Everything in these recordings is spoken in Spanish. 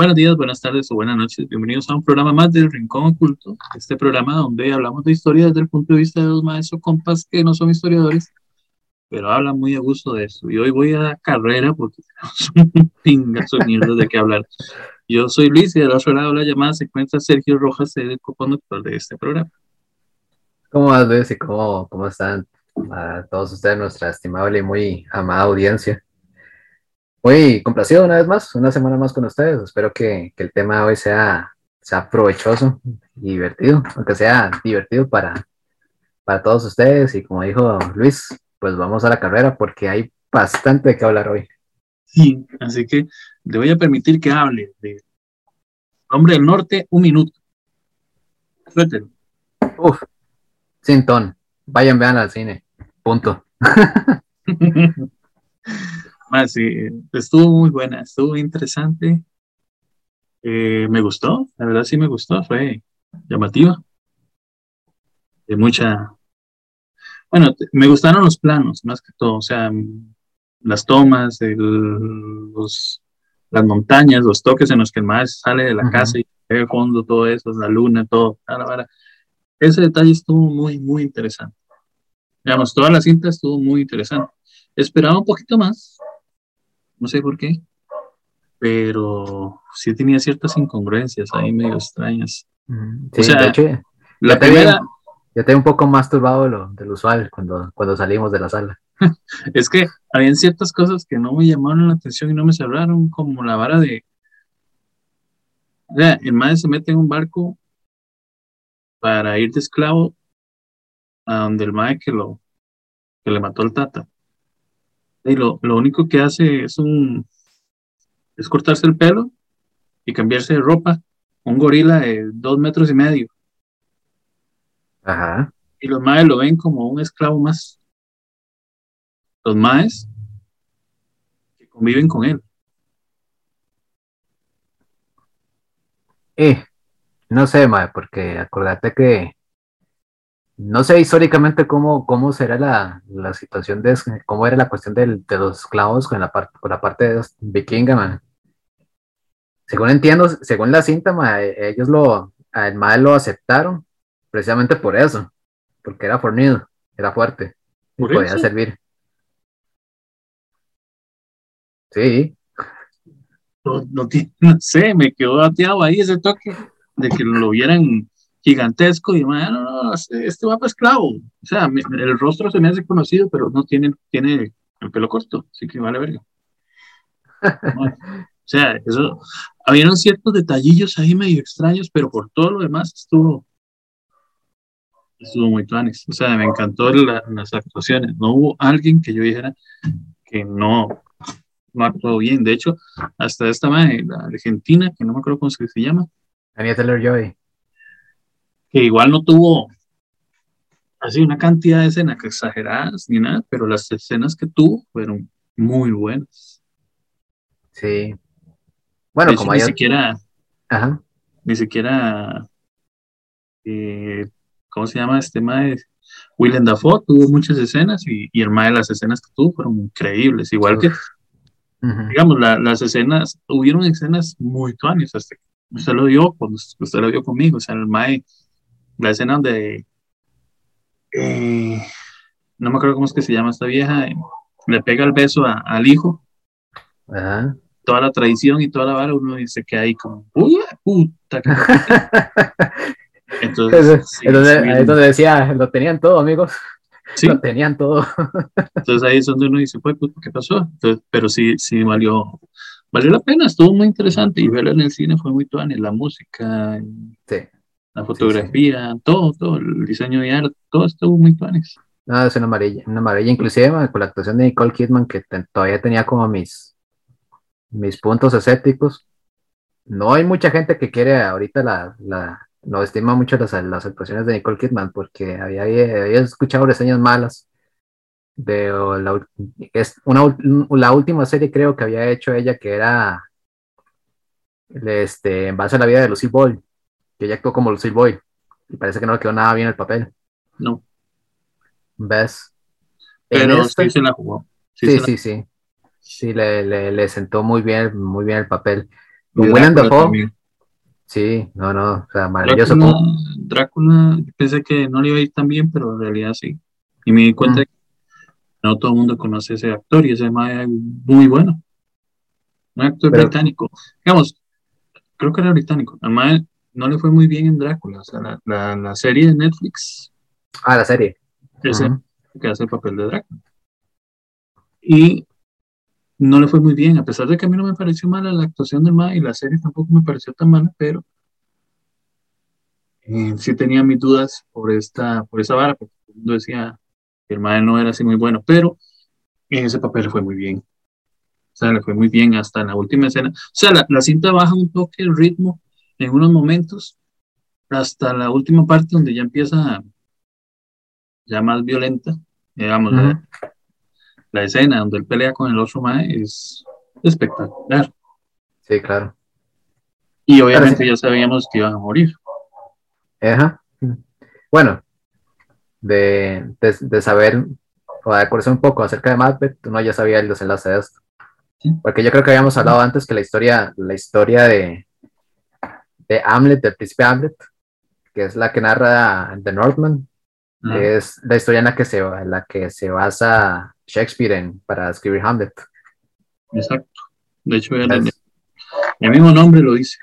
Buenos días, buenas tardes o buenas noches. Bienvenidos a un programa más del Rincón Oculto. Este programa donde hablamos de historia desde el punto de vista de los maestros compas que no son historiadores, pero hablan muy a gusto de eso. Y hoy voy a la carrera porque tenemos un pingazo de qué hablar. Yo soy Luis y del otro lado de la llamada se encuentra Sergio Rojas, el coconductor de este programa. ¿Cómo vas, Luis? ¿Y cómo, cómo están a todos ustedes, nuestra estimable y muy amada audiencia? Muy complacido una vez más, una semana más con ustedes. Espero que, que el tema de hoy sea, sea provechoso y divertido, aunque sea divertido para, para todos ustedes. Y como dijo Luis, pues vamos a la carrera porque hay bastante de qué hablar hoy. Sí, así que le voy a permitir que hable de Hombre del Norte, un minuto. Suéltelo. Uf, sin ton. Vayan, vean al cine. Punto. Ah, sí, estuvo muy buena, estuvo interesante. Eh, me gustó, la verdad sí me gustó, fue llamativa. De mucha. Bueno, me gustaron los planos, más que todo, o sea, las tomas, los, las montañas, los toques en los que el maestro sale de la casa y el fondo, todo eso, la luna, todo. Ese detalle estuvo muy, muy interesante. Digamos, toda la cinta estuvo muy interesante. Esperaba un poquito más, no sé por qué, pero sí tenía ciertas incongruencias ahí medio extrañas. Sí, o sea, de hecho, la primera... ya tengo un poco más turbado lo, del usual cuando, cuando salimos de la sala. es que habían ciertas cosas que no me llamaron la atención y no me cerraron, como la vara de... O sea, el madre se mete en un barco para ir de esclavo a donde el madre que lo que le mató el tata. Y lo, único que hace es un es cortarse el pelo y cambiarse de ropa. Un gorila de dos metros y medio. Ajá. Y los maes lo ven como un esclavo más. Los maes que conviven con él. Eh, no sé, mae, porque acordate que no sé históricamente cómo, cómo será la, la situación de cómo era la cuestión de los esclavos con la parte con la parte de vikinga, man. Según entiendo, según la cinta, ellos lo, el mal lo aceptaron precisamente por eso, porque era fornido, era fuerte, y podía servir. Sí. No, no, no, sé, me quedó bateado ahí ese toque de que lo vieran gigantesco y bueno, este, este va para esclavo. O sea, el rostro se me hace conocido, pero no tiene, tiene el pelo corto, así que vale verga. o sea, eso, habían ciertos detallillos ahí medio extraños, pero por todo lo demás estuvo, estuvo muy tuanes. O sea, me encantó las actuaciones. No hubo alguien que yo dijera que no, no actuó bien. De hecho, hasta esta madre, la argentina, que no me acuerdo cómo se llama. Anya Taylor Joy que igual no tuvo así una cantidad de escenas exageradas ni nada, pero las escenas que tuvo fueron muy buenas. Sí. Bueno, como ni siquiera, Ajá. ni siquiera, eh, ¿cómo se llama este mae? Willem Dafoe tuvo muchas escenas y, y el de las escenas que tuvo fueron increíbles, igual que, digamos, las escenas, hubieron escenas muy tuanes, hasta usted lo vio, cuando usted lo vio conmigo, o sea, el mae la escena donde eh, no me acuerdo cómo es que se llama esta vieja, eh, le pega el beso al hijo. Toda la tradición y toda la vara, uno dice que hay como, puta! Entonces, ahí es donde decía, lo tenían todo, amigos. ¿Sí? Lo tenían todo. Entonces ahí es donde uno dice, pues, ¿qué pasó? pero sí, sí valió, valió la pena, estuvo muy interesante y verlo en el cine fue muy tuane, la música. Sí la fotografía, todo, todo, el diseño de arte, todo estuvo muy planes. No, es una amarilla, una amarilla, inclusive con la actuación de Nicole Kidman, que todavía tenía como mis, mis puntos escépticos. No hay mucha gente que quiere ahorita la, la no estima mucho las, las actuaciones de Nicole Kidman, porque había, había escuchado reseñas malas de la, es una, la última serie creo que había hecho ella que era este, en base a la vida de Lucy Ball que ella actuó como Lucy Boy y parece que no le quedó nada bien el papel. No. ¿Ves? Pero sí se la jugó. Sí, sí, sí, sí. le, le, sentó muy bien, muy bien el papel. Con William Dafoe. Sí, no, no, o sea, maravilloso. Drácula, Drácula, pensé que no le iba a ir tan bien, pero en realidad sí. Y me di cuenta que no todo el mundo conoce a ese actor y ese mae es muy bueno. Un actor británico. Digamos, creo que era británico. Mae no le fue muy bien en Drácula, o sea, la, la, la serie de Netflix. Ah, la serie. Ese que hace el papel de Drácula. Y no le fue muy bien, a pesar de que a mí no me pareció mala la actuación del mae y la serie tampoco me pareció tan mala, pero eh, sí tenía mis dudas por esta, por esa vara, porque todo el mundo decía que el mae no era así muy bueno, pero en ese papel le fue muy bien. O sea, le fue muy bien hasta en la última escena. O sea, la, la cinta baja un toque el ritmo en unos momentos, hasta la última parte donde ya empieza ya más violenta, digamos, la, la, escena donde él pelea con el otro mae es espectacular. Sí, claro. Y obviamente ya sabíamos que iban a morir. Ajá. Bueno, de, de, de saber o de conocer un poco acerca de Macbeth, uno ya sabía el desenlace de esto. Porque yo creo que habíamos hablado antes que la historia, la historia de, de Hamlet, del príncipe Hamlet, que es la que narra The Northman, ah. es la historia en la que se, en la que se basa Shakespeare en, para escribir Hamlet. Exacto. De hecho, el, mismo nombre lo dice.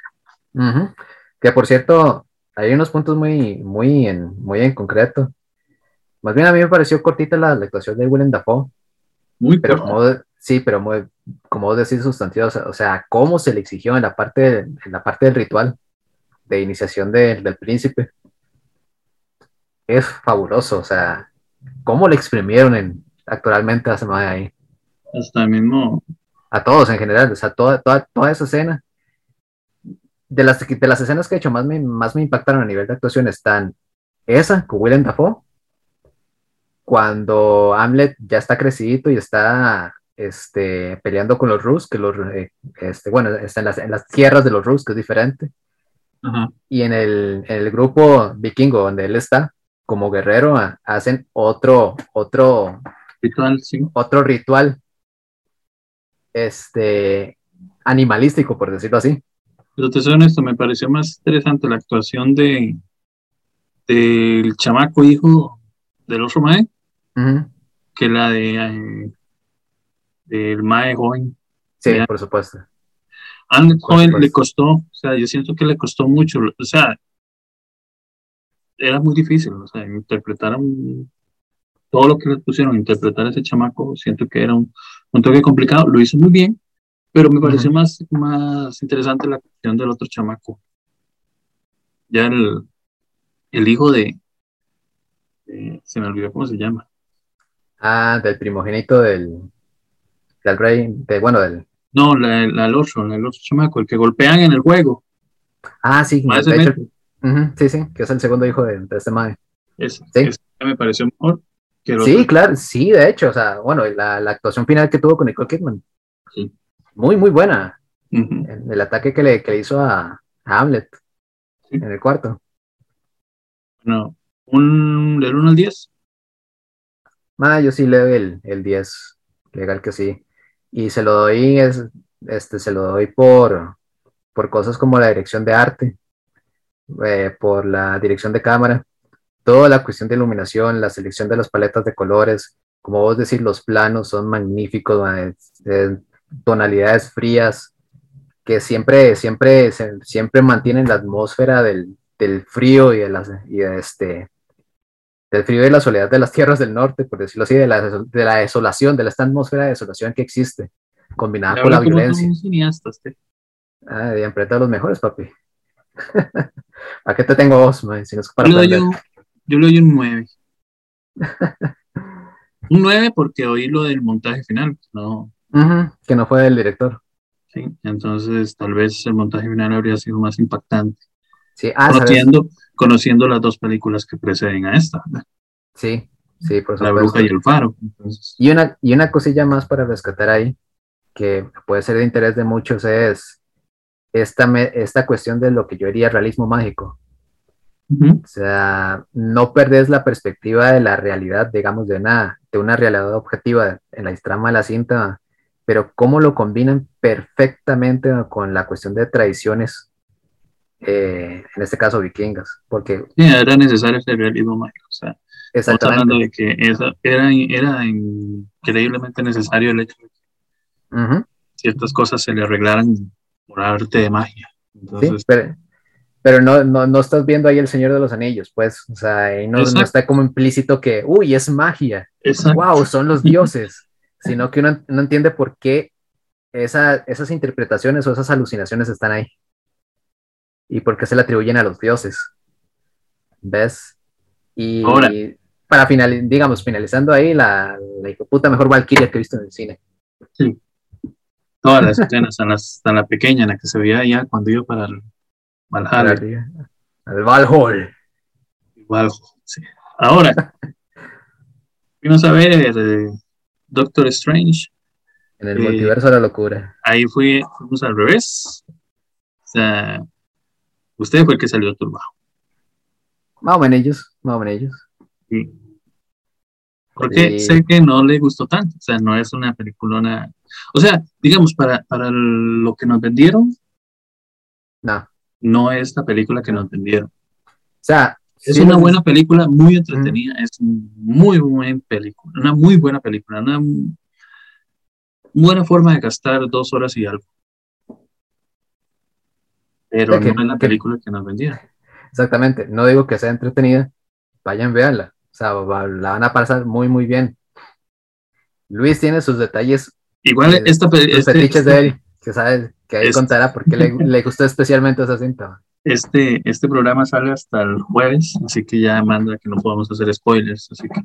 Que por cierto, hay unos puntos muy, muy, en, muy en concreto. Más bien a mí me pareció cortita la, actuación de Willem Dafoe. Muy pero como, Sí, pero muy, como decís, sustantivos, o sea, cómo se le exigió en la parte, en la parte del ritual de iniciación del príncipe. Es fabuloso, o sea, cómo le exprimieron en, actualmente ahí. Hasta mismo. A todos en general, o sea, toda, toda, toda esa escena. De las, de las escenas que he hecho más me, más me impactaron a nivel de actuación están esa con Willem Dafoe, cuando Hamlet ya está crecidito y está este, peleando con los Rus, que los, eh, este, bueno, está en las, en las, tierras de los Rus, que es diferente. Y en el, en el, grupo vikingo donde él está, como guerrero, hacen otro, otro ritual, sí. otro ritual, este, animalístico, por decirlo así. Pero te soy honesto, me pareció más interesante la actuación de del chamaco hijo del otro mae que la de eh, del mae joven. Sí, por supuesto. A joven le costó, o sea, yo siento que le costó mucho, o sea, era muy difícil, o sea, interpretar todo lo que le pusieron, interpretar a ese chamaco, siento que era un, un toque complicado, lo hizo muy bien, pero me pareció más, más interesante la cuestión del otro chamaco. Ya el, el hijo de, se me olvidó cómo se llama. Ah, del primogénito del, del rey, de, bueno, del... No, la, la, el otro, el otro chamaco, el que golpean en el juego. Ah, sí, de hecho, sí, sí, que es el segundo hijo de, de este madre. sí. me pareció mejor. Que sí, claro, sí, de hecho, o sea, bueno, la, la, actuación final que tuvo con Nicole Kidman. Sí. Muy, muy buena. el, ataque que le, que le hizo a, Hamlet en el cuarto. No, un, del 1 al 10. Ah, yo sí le doy el, el 10, legal que sí. Y se lo doy, es, este, se lo doy por, por cosas como la dirección de arte, eh, por la dirección de cámara, toda la cuestión de iluminación, la selección de las paletas de colores, como vos decís, los planos son magníficos, tonalidades frías, que siempre, siempre, siempre mantienen la atmósfera del, del frío y y de este, del frío y la soledad de las tierras del norte, por decirlo así, de la, de la desolación, de esta atmósfera de desolación que existe, combinada con la violencia. Ah, de empresa de los mejores, papi. ¿A qué te tengo vos, man? Si no es para yo, le doy, yo le doy un 9. un 9 porque oí lo del montaje final, no. que no fue del director. Sí, entonces tal vez el montaje final habría sido más impactante. Sí, ah, conociendo, las dos películas que preceden a esta. Sí, sí, por supuesto. La bruja y el faro. Y, una, y una cosilla más para rescatar ahí, que puede ser de interés de muchos, es esta, esta cuestión de lo que yo diría realismo mágico. O sea, no perdés la perspectiva de la realidad, digamos, de una, de una realidad objetiva en la trama de la cinta, pero cómo lo combinan perfectamente con la cuestión de tradiciones, eh, en este caso vikingas, porque... era necesario ese realismo mágico, o sea, estamos hablando de que era, era increíblemente necesario el hecho de que ciertas cosas se le arreglaran por arte de magia. Entonces, pero, no, no, estás viendo ahí el Señor de los Anillos, pues, o sea, y no, no está como implícito que, uy, es magia, wow, son los dioses sino que uno no entiende por qué esas interpretaciones o esas alucinaciones están ahí. Y por qué se le atribuyen a los dioses. ¿Ves? Y para final, digamos, finalizando ahí, la, la puta mejor Valkyria que he visto en el cine. Sí. Todas las escenas, hasta la, pequeña, en la que se veía ya cuando iba para el Valhalla. El Valhall. Valhall, sí. Ahora, vamos a ver eh, Doctor Strange. En el multiverso de la locura. Ahí fui, fuimos al revés. O sea, usted fue el que salió turbado. Más o menos ellos, más o menos ellos. Sí. Porque sé que no le gustó tanto. O sea, no es una peliculona. O sea, digamos, para, para lo que nos vendieron, no. No es la película que nos vendieron. O sea, es una buena película, muy entretenida, es muy buena película, una muy buena película, una buena forma de gastar dos horas y algo. Pero no es la película que nos vendía. Exactamente, no digo que sea entretenida, vayan, véanla, o sea, la van a pasar muy, muy bien. Luis tiene sus detalles. Igual eh, esta película. Este, de él, que sabe que ahí contará por qué le, le gustó especialmente esa cinta. Este, este programa sale hasta el jueves, así que ya manda que no podamos hacer spoilers. Así que...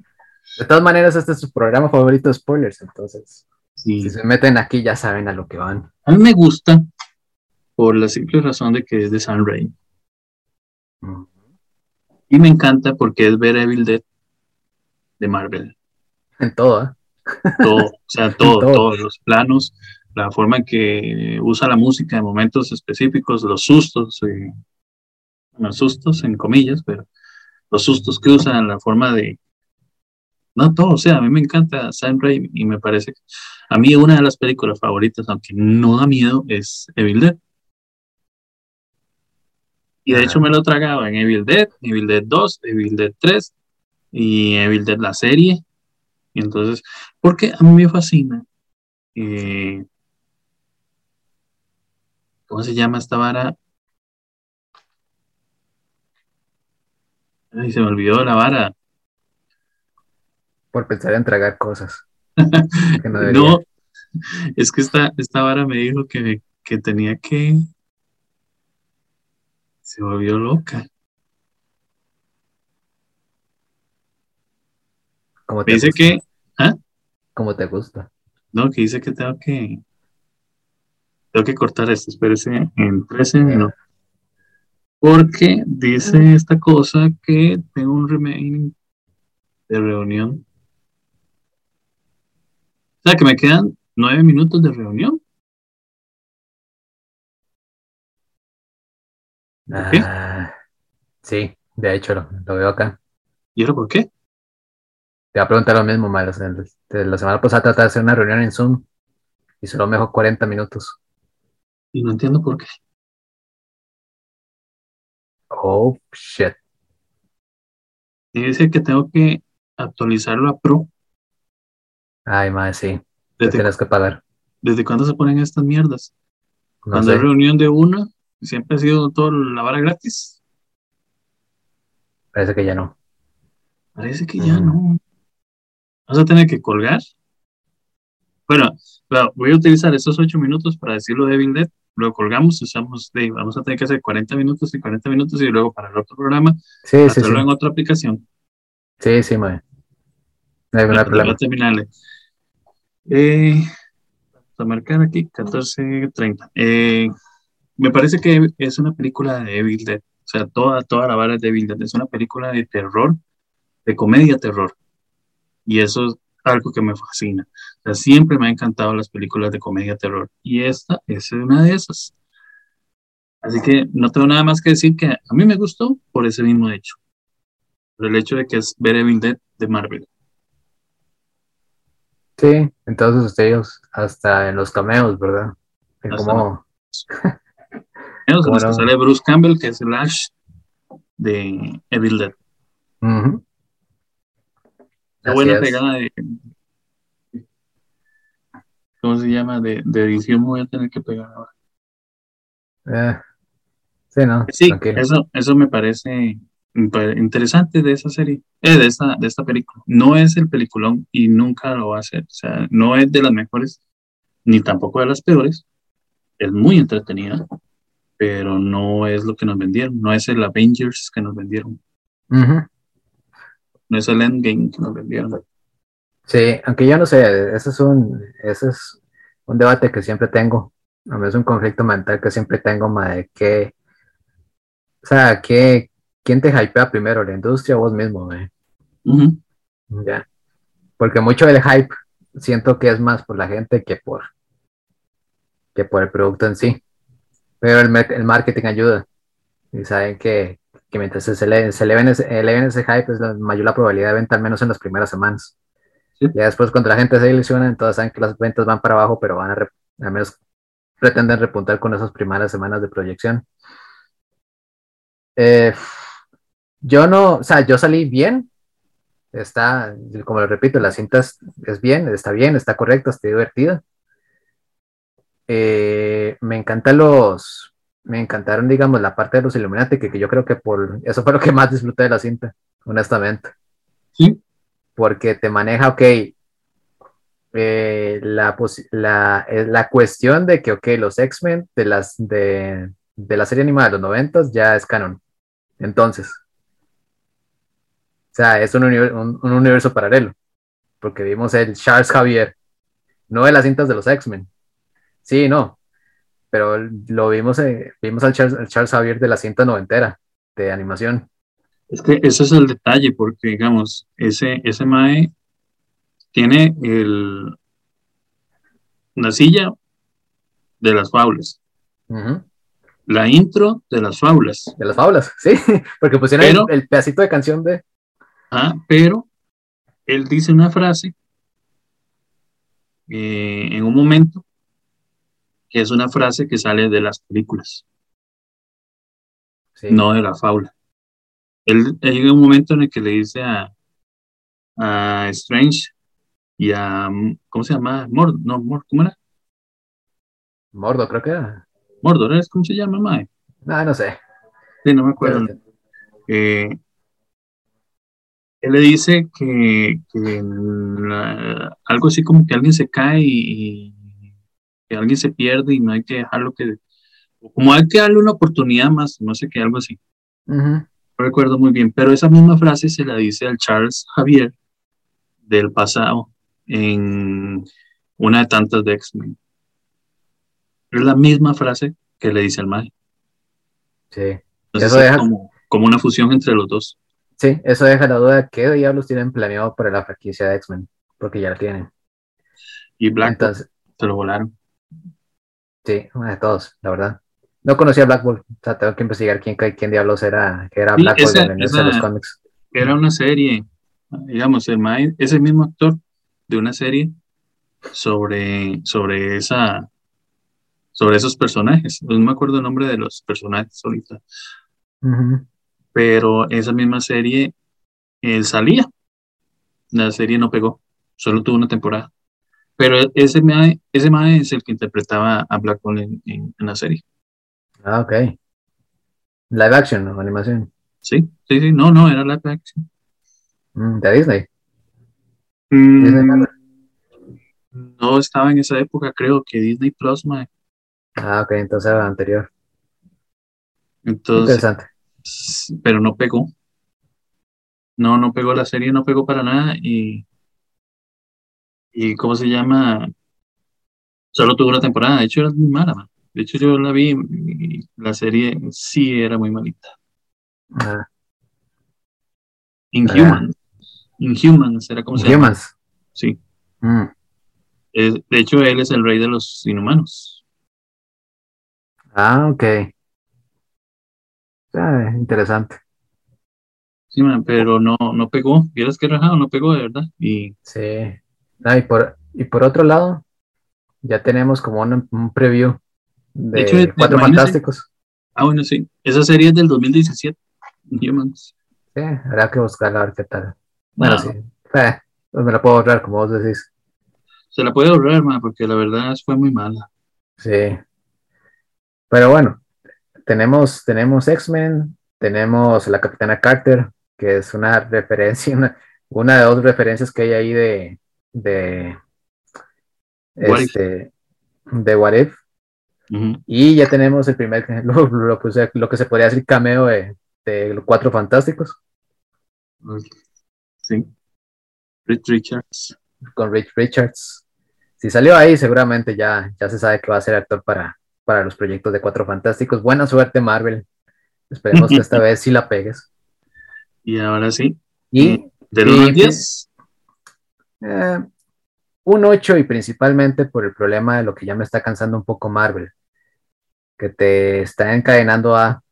De todas maneras, este es su programa favorito de spoilers, entonces. Si se meten aquí, ya saben a lo que van. A mí me gusta por la simple razón de que es de San Rey. Y me encanta porque es ver Evil Dead de Marvel. En todo, ¿eh? Todo, o sea, todo, todos los planos, la forma en que usa la música en momentos específicos, los sustos, eh, los sustos en comillas, pero los sustos que usan, la forma de... No, todo, o sea, a mí me encanta Sam Raimi y me parece que a mí una de las películas favoritas, aunque no da miedo, es Evil Dead. Y de hecho me lo he tragado en Evil Dead, Evil Dead 2, Evil Dead 3 y Evil Dead la serie. Y entonces, porque a mí me fascina. Eh, ¿Cómo se llama esta vara? Ay, se me olvidó la vara. Por pensar en tragar cosas. no, es que esta, esta vara me dijo que, que tenía que. Se volvió loca. ¿Cómo te dice que. ¿ah? ¿Cómo te gusta? No, que dice que tengo que. Tengo que cortar esto, espérese en 13 minutos porque dice esta cosa que tengo un remaining de reunión. O sea, que me quedan nueve minutos de reunión. Ah, sí, de hecho lo, veo acá. ¿Y ahora por qué? Te voy a preguntar lo mismo, Miles. La semana pasada traté de hacer una reunión en Zoom y solo me dejó 40 minutos. Y no entiendo por qué. Oh, shit. Dice que tengo que actualizarlo a Pro. Ay, madre, sí. tienes que pagar. ¿Desde cuándo se ponen estas mierdas? Cuando hay reunión de una, siempre ha sido todo la vara gratis. Parece que ya no. Parece que ya no. Vas a tener que colgar. Bueno, voy a utilizar estos ocho minutos para decirlo de Evil Dead lo colgamos, usamos, de, vamos a tener que hacer 40 minutos y 40 minutos y luego para el otro programa, sí, hacerlo en otra aplicación. Sí, sí, mae. No hay ningún problema. Terminarle. Eh, vamos a marcar aquí 14.30. Eh, me parece que es una película de Evil Dead. O sea, toda, toda la vara de Evil Dead. Es una película de terror, de comedia terror. Y eso algo que me fascina. siempre me han encantado las películas de comedia terror y esta es una de esas. Así que no tengo nada más que decir que a mí me gustó por ese mismo hecho. Por el hecho de que es ver Evil Dead de Marvel. Sí, entonces ellos hasta en los cameos, ¿verdad? En Hasta como, En sale Bruce Campbell, que es el Ash de Evil Dead. Qué Así buena pegada de. ¿Cómo se llama? De, de edición voy a tener que pegar ahora. Eh, sí, no, Sí, tranquilo. eso, eso me parece interesante de esa serie, eh, de esta, de esta película. No es el peliculón y nunca lo va a ser. O sea, no es de las mejores, ni tampoco de las peores. Es muy entretenida, pero no es lo que nos vendieron. No es el Avengers que nos vendieron. No es el Endgame que nos vendieron. Sí, aunque yo no sé, ese es un, ese es un debate que siempre tengo. A mí es un conflicto mental que siempre tengo, ma, de que, o sea, que, ¿quién te hypea primero, la industria o vos mismo? Ujú. Ya. Porque mucho del hype siento que es más por la gente que por, que por el producto en sí. Pero el, el marketing ayuda. Y saben que, que mientras se, ele- se eleven, ese, eleven ese hype es la mayor la probabilidad de venta, al menos en las primeras semanas. Sí. Ya después, cuando la gente se ilusiona, entonces saben que las ventas van para abajo, pero van a, al menos pretenden repuntar con esas primeras semanas de proyección. Eh, yo no, o sea, yo salí bien. Está, como lo repito, la cinta es, es bien, está bien, está correcta, está divertida. Eh, me encantan los, me encantaron, digamos, la parte de los Illuminati, que, que yo creo que por eso fue lo que más disfruté de la cinta, honestamente. Sí. Porque te maneja, ok, eh, la, la, eh, la cuestión de que, ok, los X-Men de, las, de, de la serie animada de los noventas ya es canon. Entonces, o sea, es un, un- un universo paralelo, porque vimos el Charles Javier, no de las cintas de los X-Men. Sí, no, pero lo vimos, eh, vimos al Charles, al Charles Javier de la cinta noventera de animación. Es que ese es el detalle, porque digamos, ese, ese Mae tiene el, la silla de las faulas, Ujú, la intro de las faulas, De las fábulas, sí, porque pusieron Pero- el, el pedacito de canción de... ¿ah? pero él dice una frase eh, en un momento que es una frase que sale de las películas, Sí, no de la faula. Él, llega un momento en el que le dice a, a Strange y a, ¿cómo se llama? Mord, no, Mord, ¿cómo era? Mordo, creo que era. Mordor, ¿es cómo se llama, Mae? No, no sé. Sí, no me acuerdo. Eh, él le dice que, que la- algo así como que alguien se cae y que alguien se pierde y no hay que dejarlo que, como hay que darle una oportunidad más, no sé qué, algo así. No recuerdo muy bien, pero esa misma frase se la dice al Charles Javier del pasado en una de tantas de X-Men. Es la misma frase que le dice al Mae. Sí. Entonces Eso es deja- como, como una fusión entre los dos. Sí, eso deja la duda de qué diablos tienen planeado para la franquicia de X-Men, porque ya la tienen. Y Black Entonces, se lo volaron. Sí, una de todos, la verdad. No conocía a Black Bolt, o sea, tengo que investigar quién, quién diablos era, que era Sí, Black Bolt esa- en de los esa- cómics. Era una serie, digamos, el ese mismo actor de una serie sobre, sobre esa sobre esos personajes. No me acuerdo el nombre de los personajes ahorita, pero esa misma serie él salía. La serie no pegó, solo tuvo una temporada. Pero ese mae, ese mae es el que interpretaba a Black Bolt en, en- en la serie. Ah, ok. Live action o animación. Sí, sí, sí, no, no, era live action. Mm, de Disney. Mm, Disney. no estaba en esa época, creo que Disney Plus, mae. Ah, ok, entonces era anterior. Entonces, Interesante. pero no pegó. No, no pegó la serie, no pegó para nada y, y ¿cómo se llama? Solo tuvo una temporada, de hecho era muy mala, man. De hecho yo la vi y la serie sí era muy malita. Ah, Inhumans. Inhumans era como se llama. Humans. Sí. Mm, Es- de hecho él es el rey de los inhumanos. Ah, ok. Ah, interesante. Sí, man, pero no, no pegó. Vieras que rajado, no pegó de verdad. Y Sí. Ah, y por, y por otro lado, ya tenemos como un, preview de, De hecho, Cuatro. Fantásticos. Ah, bueno, sí. Esa serie es del 2017. Humans. Sí, habrá que buscarla a ver qué tal. Bueno, Ah, sí. Eh, pues me la puedo ahorrar, como vos decís. Se la puede ahorrar, ma, porque la verdad fue muy mala. Sí. Pero bueno, tenemos, tenemos X-Men, tenemos la Capitana Carter, que es una referencia, una, una de dos referencias que hay ahí de, de, What If. este, de What If. Ujú. Y ya tenemos el primer, lo, lo que se- lo que se podría decir cameo de, de los Cuatro Fantásticos, Sí. Rich Richards. con Rich Richards. Si salió ahí, seguramente ya, ya se sabe que va a ser actor para, para los proyectos de Cuatro Fantásticos. Buena suerte, Marvel. Esperemos que esta vez sí la pegues. Y ahora sí. Y Del Sí, 1 al sí. 10. Eh, un 8 y principalmente por el problema de lo que ya me está cansando un poco Marvel, que te está encadenando a,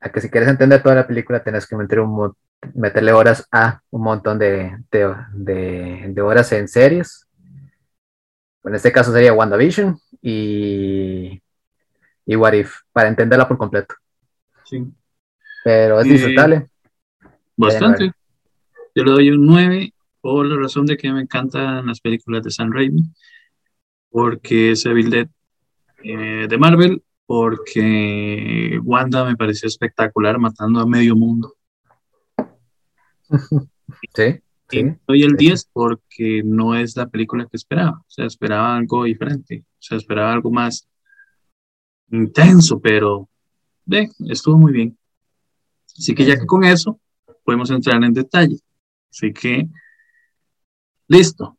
a que si quieres entender toda la película tenés que meter un, meterle horas a un montón de, de, de- de horas en series. En este caso sería WandaVision y, y What If, para entenderla por completo. Sí. Pero es Eh, disfrutable. Bastante. Yo le doy un 9 por la razón de que me encantan las películas de Sam Raimi. Porque es Evil Dead eh, de Marvel. Porque Wanda me pareció espectacular matando a medio mundo. Sí, Y sí. doy el sí. 10 porque no es la película que esperaba. O sea, esperaba algo diferente. O sea, esperaba algo más intenso, pero ve, estuvo muy bien. Así que ya que con eso podemos entrar en detalle. Así que, listo.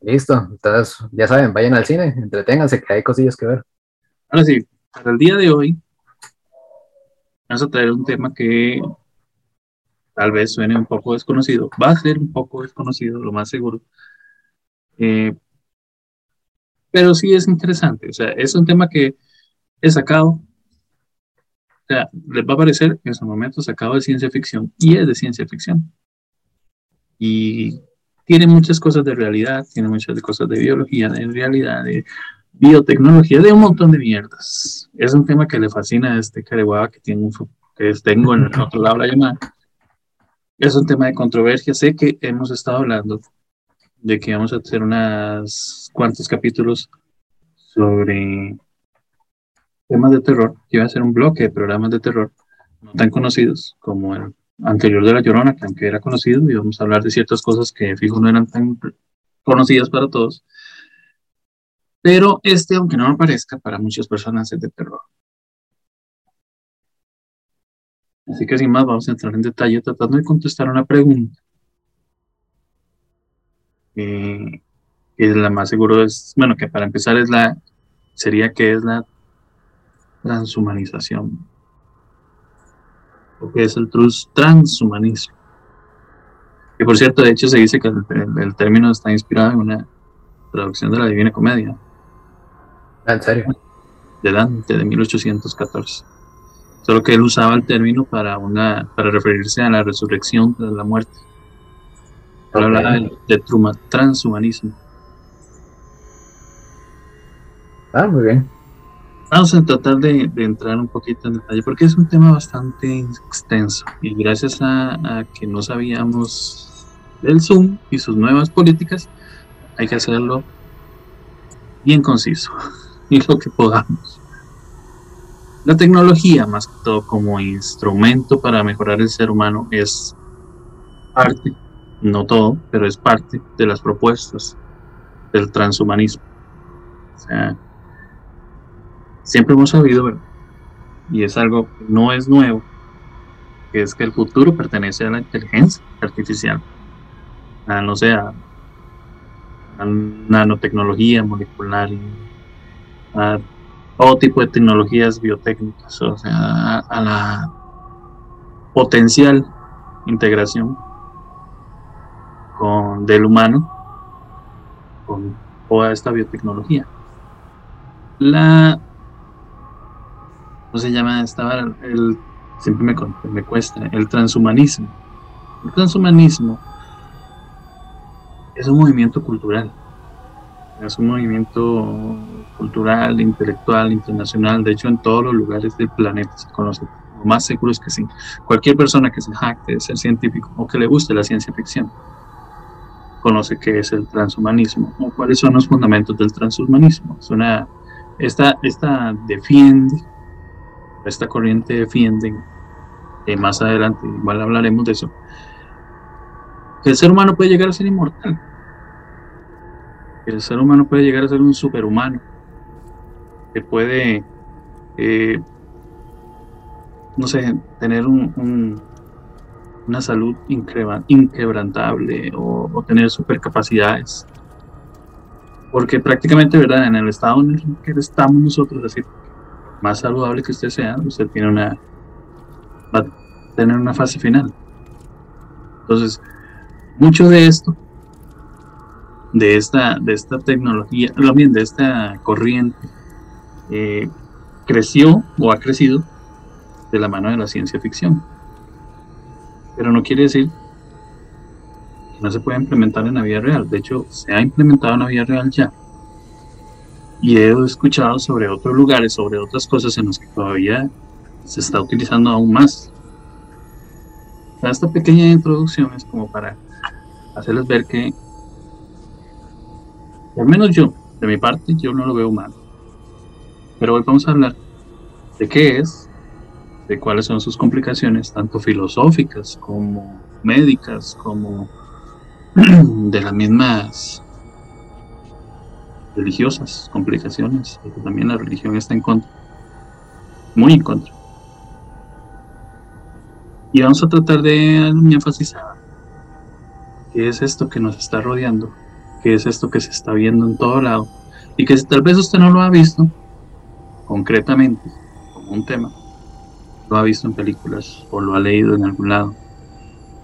Listo. Entonces, ya saben, vayan al cine, entreténganse, que hay cosillas que ver. Ahora sí, para el día de hoy, vamos a traer un tema que tal vez suene un poco desconocido. Va a ser un poco desconocido, lo más seguro. Eh, pero sí es interesante. O sea, es un tema que he sacado. O sea, les va a parecer en su momento sacado de ciencia ficción y es de ciencia ficción. Y tiene muchas cosas de realidad, tiene muchas cosas de biología, de realidad, de biotecnología, de un montón de mierdas. Es un tema que le fascina a este careguaba que, tiene un, que tengo en el otro lado la llamada. Es un tema de controversia. Sé que hemos estado hablando de que vamos a hacer unos cuantos capítulos sobre temas de terror. que iba a ser un bloque de programas de terror no tan conocidos como el anterior de La Llorona, que aunque era conocido, y vamos a hablar de ciertas cosas que fijo no eran tan conocidas para todos. Pero este, aunque no me parezca, para muchas personas es de terror. Así que sin más, vamos a entrar en detalle tratando de contestar una pregunta. eh, es la más seguro es, bueno, que para empezar es la, sería que es la transhumanización. Que es el trans- transhumanismo. Que por cierto, de hecho se dice que el, el- el término está inspirado en una traducción de la Divina Comedia Ah, En serio. de Dante de 1814. Solo que él usaba el término para una para referirse a la resurrección de la muerte. Él hablaba Ok. de, de truma- transhumanismo. Ah, muy bien. Vamos a tratar de, entrar un poquito en detalle porque es un tema bastante extenso y gracias a, a que no sabíamos del Zoom y sus nuevas políticas, hay que hacerlo bien conciso y lo que podamos. La tecnología, más que todo como instrumento para mejorar el ser humano, es parte, no todo, pero es parte de las propuestas del transhumanismo. O sea, siempre hemos sabido, y es algo que no es nuevo, que es que el futuro pertenece a la inteligencia artificial, a no sé, a, nanotecnología molecular, a todo tipo de tecnologías biotécnicas, o sea, a, a la potencial integración con, del humano con toda esta biotecnología. La ¿cómo se llama esta vara? El, siempre me, me cuesta, el transhumanismo. El transhumanismo es un movimiento cultural. Es un movimiento cultural, intelectual, internacional. De hecho, en todos los lugares del planeta se conoce. Lo más seguro es que sí. Cualquier persona que se jacte de ser científico o que le guste la ciencia ficción conoce qué es el transhumanismo o cuáles son los fundamentos del transhumanismo. Es una, esta, esta defiende, esta corriente defiende, que más adelante igual hablaremos de eso, que el ser humano puede llegar a ser inmortal, que el ser humano puede llegar a ser un superhumano, que puede, eh, no sé, tener un, una salud inquebrantable o, tener supercapacidades. Porque prácticamente, ¿verdad? En el estado en el que estamos nosotros, decir, más saludable que usted sea, usted tiene una, va a tener una fase final. Entonces, mucho de esto, de esta, de esta tecnología, bien, de esta corriente, eh, creció o ha crecido de la mano de la ciencia ficción. Pero no quiere decir que no se pueda implementar en la vida real. De hecho, se ha implementado en la vida real ya. Y he escuchado sobre otros lugares, sobre otras cosas en las que todavía se está utilizando aún más. Esta pequeña introducción es como para hacerles ver que, al menos yo, de mi parte, yo no lo veo mal. Pero hoy vamos a hablar de qué es, de cuáles son sus complicaciones, tanto filosóficas como médicas, como de las mismas religiosas complicaciones, porque también la religión está en contra, muy en contra. Y vamos a tratar de enfatizar qué es esto que nos está rodeando, qué es esto que se está viendo en todo lado, y que si tal vez usted no lo ha visto concretamente como un tema, lo ha visto en películas o lo ha leído en algún lado,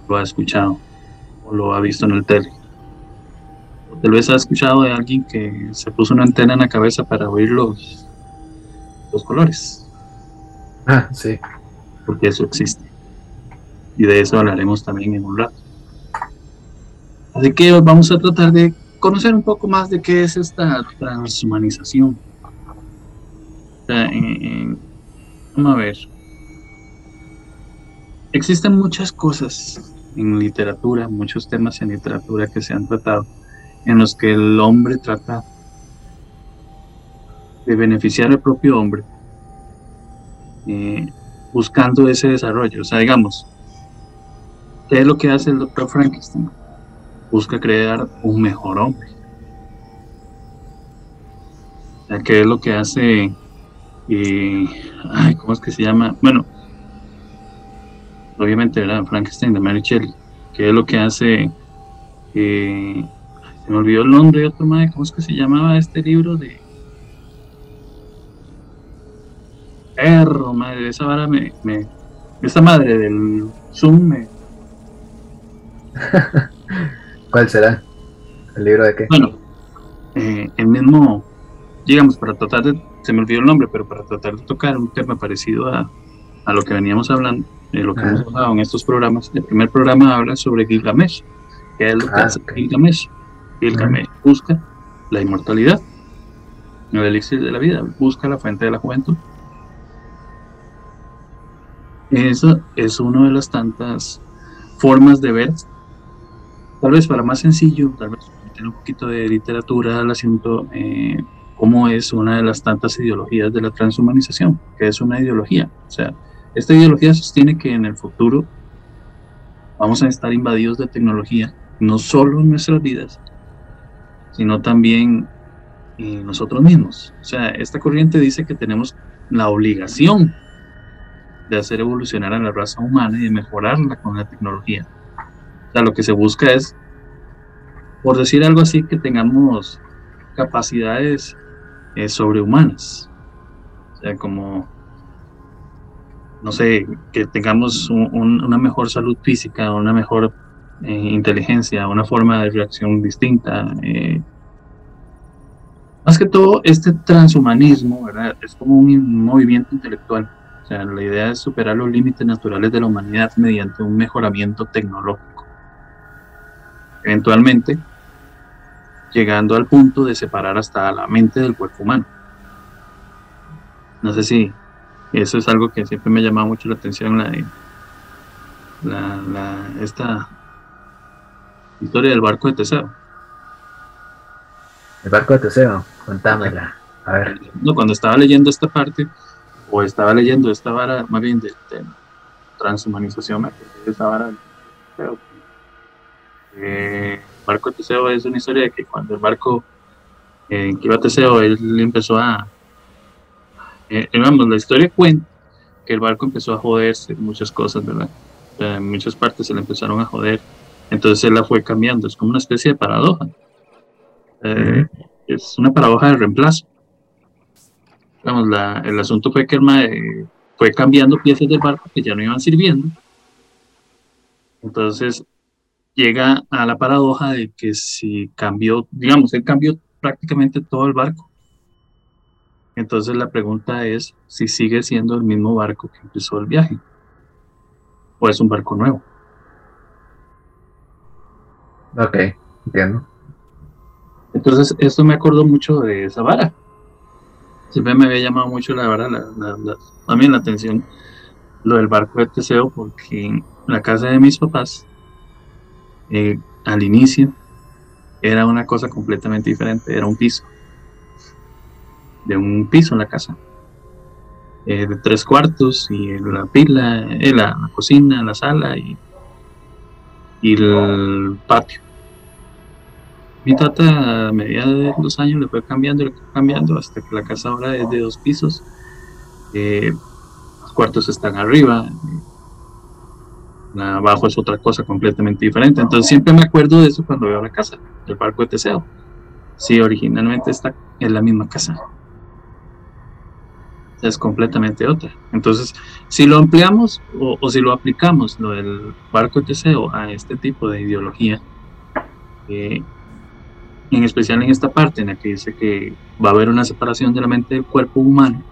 lo ha escuchado o lo ha visto en el tele. Tal vez ha escuchado de alguien que se puso una antena en la cabeza para oír los, los colores. Ah, sí. Porque eso existe. Y de eso hablaremos también en un rato. Así que hoy vamos a tratar de conocer un poco más de qué es esta transhumanización. vamos a ver. Existen muchas cosas en literatura, muchos temas en literatura que se han tratado, en los que el hombre trata de beneficiar al propio hombre, eh, buscando ese desarrollo. O sea, digamos, ¿qué es lo que hace el doctor Frankenstein? Busca crear un mejor hombre. O ¿qué es lo que hace? Eh, ay, ¿Cómo es que se llama? Bueno, obviamente era Frankenstein de Mary Shelley, que es lo que hace, eh, se me olvidó el nombre de otro madre, ¿cómo es que se llamaba este libro de perro, madre, esa vara me, me esa madre del Zoom me ¿Cuál será? ¿El libro de qué? Bueno, eh, el mismo, digamos, para tratar de, se me olvidó el nombre, pero para tratar de tocar un tema parecido a, a lo que veníamos hablando, de lo que hemos hablado en estos programas. El primer programa habla sobre Gilgamesh, que es lo que ah, hace Gilgamesh. Gilgamesh busca la inmortalidad, el elixir de la vida, busca la fuente de la juventud. Esa es una de las tantas formas de ver, tal vez para más sencillo, tal vez un poquito de literatura al asunto, eh, cómo es una de las tantas ideologías de la transhumanización, que es una ideología, o sea, esta ideología sostiene que en el futuro vamos a estar invadidos de tecnología, no solo en nuestras vidas, sino también en nosotros mismos. O sea, esta corriente dice que tenemos la obligación de hacer evolucionar a la raza humana y de mejorarla con la tecnología. O sea, lo que se busca es, por decir algo así, que tengamos capacidades eh, sobrehumanas. O sea, como no sé, que tengamos una mejor salud física, una mejor eh, inteligencia, una forma de reacción distinta. Eh. Más que todo, este transhumanismo ¿verdad? es como un movimiento intelectual. O sea, la idea es superar los límites naturales de la humanidad mediante un mejoramiento tecnológico. Eventualmente, llegando al punto de separar hasta la mente del cuerpo humano. No sé si eso es algo que siempre me ha llamado mucho la atención, la de la, esta historia del barco de Teseo. El barco de Teseo, contámela. A ver. No, cuando estaba leyendo esta parte, o estaba leyendo esta vara, más bien de, transhumanización, me de esa vara. Eh, el barco de Teseo es una historia de que cuando el barco en eh, que iba Teseo, él empezó a. Eh, la historia cuenta que el barco empezó a joderse, muchas cosas, ¿verdad? en muchas partes se le empezaron a joder. Entonces él la fue cambiando. Es como una especie de paradoja. Eh, es una paradoja de reemplazo. Digamos, la, el asunto fue que el fue cambiando piezas del barco que ya no iban sirviendo. Entonces llega a la paradoja de que si cambió, digamos, él cambió prácticamente todo el barco. Entonces la pregunta es si sigue siendo el mismo barco que empezó el viaje o es un barco nuevo. Ok, entiendo. Entonces, esto me acordó mucho de esa vara. Siempre me había llamado mucho la vara, la, también la atención, lo del barco de Teseo, porque la casa de mis papás, eh, al inicio, era una cosa completamente diferente, era un piso, de un piso en la casa. Eh, de tres cuartos y la pila, eh, la, cocina, la sala y, y el patio. Mi tata a medida de los años le fue cambiando, le fue cambiando hasta que la casa ahora es de dos pisos. Eh, los cuartos están arriba, abajo es otra cosa completamente diferente. Entonces siempre me acuerdo de eso cuando veo la casa, el barco de Teseo. Sí, originalmente está en la misma casa es completamente otra. Entonces, si lo ampliamos o, si lo aplicamos, lo del barco Teseo, a este tipo de ideología, eh, en especial en esta parte en la que dice que va a haber una separación de la mente del cuerpo humano,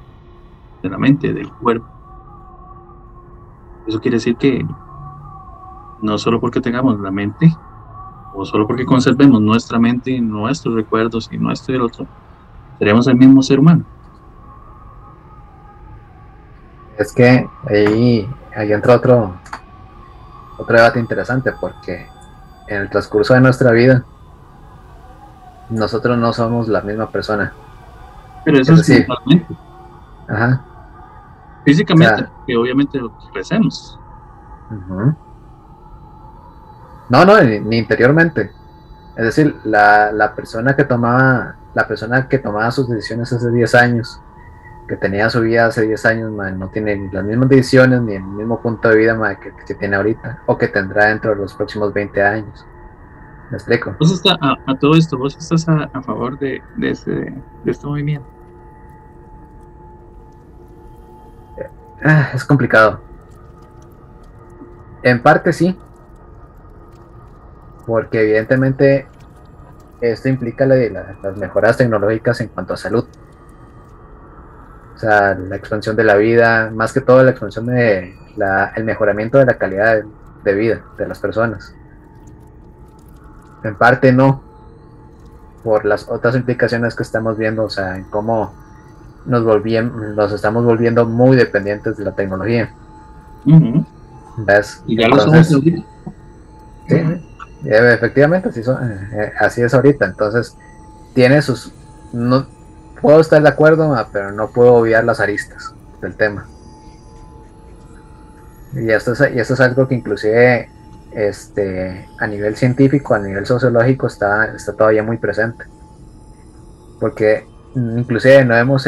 de la mente del cuerpo, eso quiere decir que no solo porque tengamos la mente, o solo porque conservemos nuestra mente, nuestros recuerdos y nuestro y el otro, seremos el mismo ser humano es que ahí, ahí entra otro, otro debate interesante porque en el transcurso de nuestra vida nosotros no somos la misma persona. Pero eso es, físicamente. Ajá. Físicamente, que obviamente lo crecemos. No, no, ni, interiormente. Es decir, la, la, persona que tomaba, la persona que tomaba sus decisiones hace 10 años que tenía su vida hace 10 años, no tiene las mismas decisiones ni el mismo punto de vida que, tiene ahorita o que tendrá dentro de los próximos 20 años. ¿Me explico? Vos estás a, todo esto, vos estás a, favor de, de, este, este movimiento. Ah, es complicado. En parte sí, porque evidentemente esto implica las mejoras tecnológicas en cuanto a salud. O sea, la expansión de la vida, más que todo la expansión de el mejoramiento de la calidad de, vida de las personas. En parte no, por las otras implicaciones que estamos viendo, o sea, en cómo nos, nos estamos volviendo muy dependientes de la tecnología. ¿Ves? Y ya lo somos Sí, efectivamente, así, eh, así es ahorita. Entonces, tiene sus. No, puedo estar de acuerdo, pero no puedo obviar las aristas del tema. Y esto es, y esto es algo que inclusive este, a nivel científico, a nivel sociológico, está, todavía muy presente. Porque inclusive no hemos,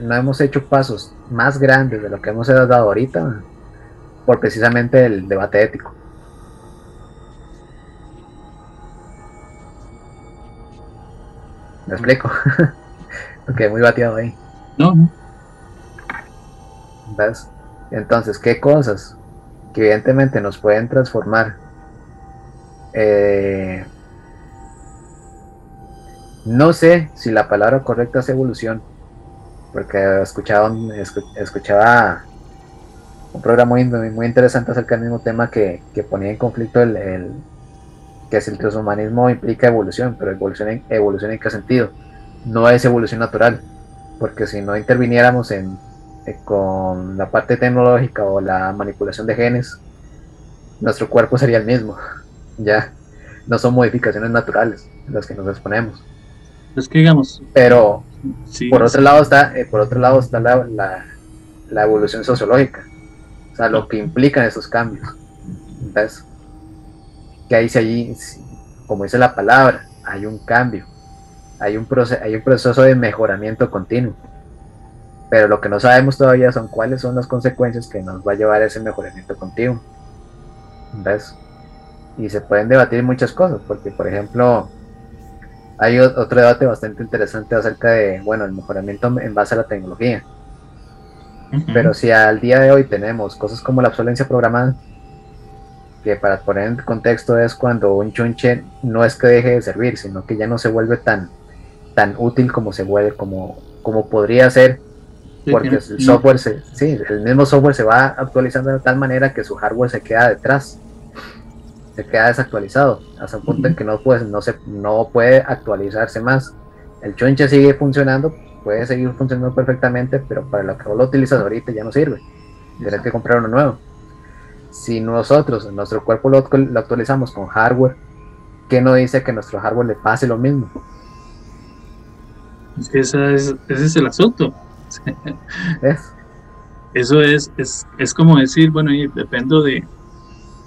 no hemos hecho pasos más grandes de lo que hemos dado ahorita por precisamente el debate ético. ¿Me explico? Ok, muy bateado ahí. No, ¿Ves? Entonces, ¿qué cosas que evidentemente nos pueden transformar? Eh, no sé si la palabra correcta es evolución, porque escuchaba, escuchaba un programa muy, muy interesante acerca del mismo tema que, ponía en conflicto el, que si el transhumanismo implica evolución, pero evolución en, evolución en qué sentido? No es evolución natural, porque si no interviniéramos en, eh, con la parte tecnológica o la manipulación de genes, nuestro cuerpo sería el mismo, ya no son modificaciones naturales las que nos exponemos. Es que digamos. Pero por otro lado está, eh, por otro lado está la, la, evolución sociológica, o sea, lo que implican esos cambios. Entonces, que ahí, allí, como dice la palabra, hay un cambio, hay un, proceso, hay un proceso de mejoramiento continuo. Pero lo que no sabemos todavía son cuáles son las consecuencias que nos va a llevar a ese mejoramiento continuo. ¿Ves? Y se pueden debatir muchas cosas, porque por ejemplo, hay otro debate bastante interesante acerca de, bueno, el mejoramiento en base a la tecnología. Pero si al día de hoy tenemos cosas como la obsolencia programada, que para poner en contexto es cuando un chunche no es que deje de servir, sino que ya no se vuelve tan, tan útil como se vuelve, como, como podría ser, porque el software se, sí, el mismo software se va actualizando de tal manera que su hardware se queda detrás, se queda desactualizado, hasta un punto en que no puede, no se, no puede actualizarse más. El chunche sigue funcionando, puede seguir funcionando perfectamente, pero para lo que vos lo utilizas ahorita ya no sirve. Tienes que comprar uno nuevo si nosotros, nuestro cuerpo lo, actualizamos con hardware, ¿qué no dice que nuestro hardware le pase lo mismo? Es que ese es el asunto. Eso es, es, como decir, bueno, dependo de,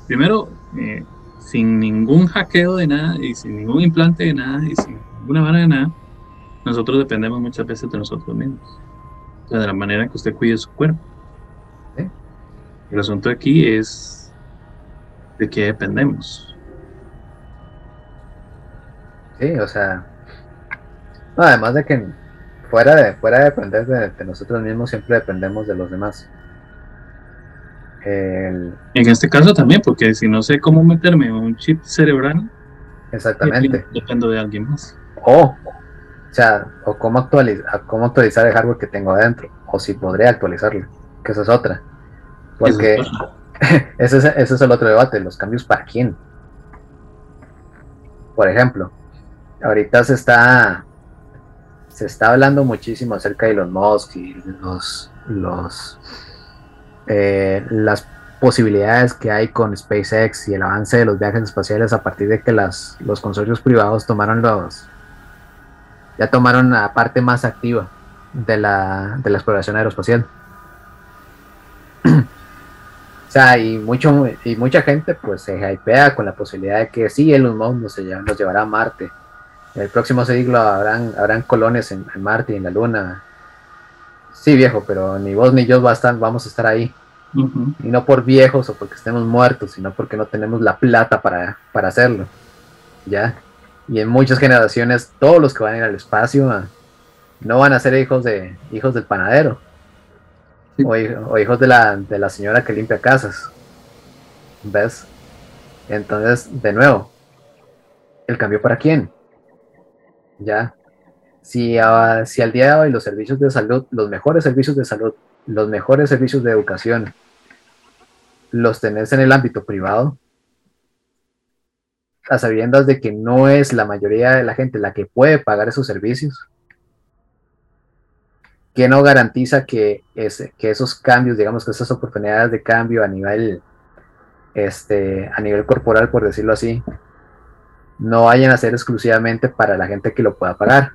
primero, eh, sin ningún hackeo de nada y sin ningún implante de nada y sin ninguna vara de nada, nosotros dependemos muchas veces de nosotros mismos. de la manera que usted cuide su cuerpo. El asunto aquí es de qué dependemos. Sí, o sea, además de que fuera de, fuera de depender de, nosotros mismos, siempre dependemos de los demás. En este caso también, porque si no sé cómo meterme un chip cerebral, exactamente dependo de alguien más. O, o sea, o cómo actualizar, cómo actualizar el hardware que tengo adentro, o si podría actualizarlo, que eso es otra. Porque ese es, ese es el otro debate, los cambios para quién. Por ejemplo, ahorita se está se está hablando muchísimo acerca de Elon Musk y los, los eh, las posibilidades que hay con SpaceX y el avance de los viajes espaciales a partir de que las, los consorcios privados tomaron los ya tomaron la parte más activa de la, de la exploración aeroespacial. O sea, y, mucho, y mucha gente pues se hypea con la posibilidad de que sí, Elon Musk nos, nos llevará a Marte. En el próximo siglo habrán, habrán colones en, Marte y en la Luna. Sí, viejo, pero ni vos ni yo vamos a estar ahí. Y no por viejos o porque estemos muertos, sino porque no tenemos la plata para, para hacerlo. ¿Ya? Y en muchas generaciones, todos los que van a ir al espacio ah, no van a ser hijos, de, hijos del panadero o, hijos de la, de la señora que limpia casas. ¿Ves? Entonces, de nuevo, ¿el cambio para quién? Ya. Si, al día de hoy los servicios de salud, los mejores servicios de salud, los mejores servicios de educación, los tenés en el ámbito privado, a sabiendas de que no es la mayoría de la gente la que puede pagar esos servicios, que no garantiza que, que esos cambios, digamos que esas oportunidades de cambio a nivel, este, a nivel corporal, por decirlo así, no vayan a ser exclusivamente para la gente que lo pueda pagar.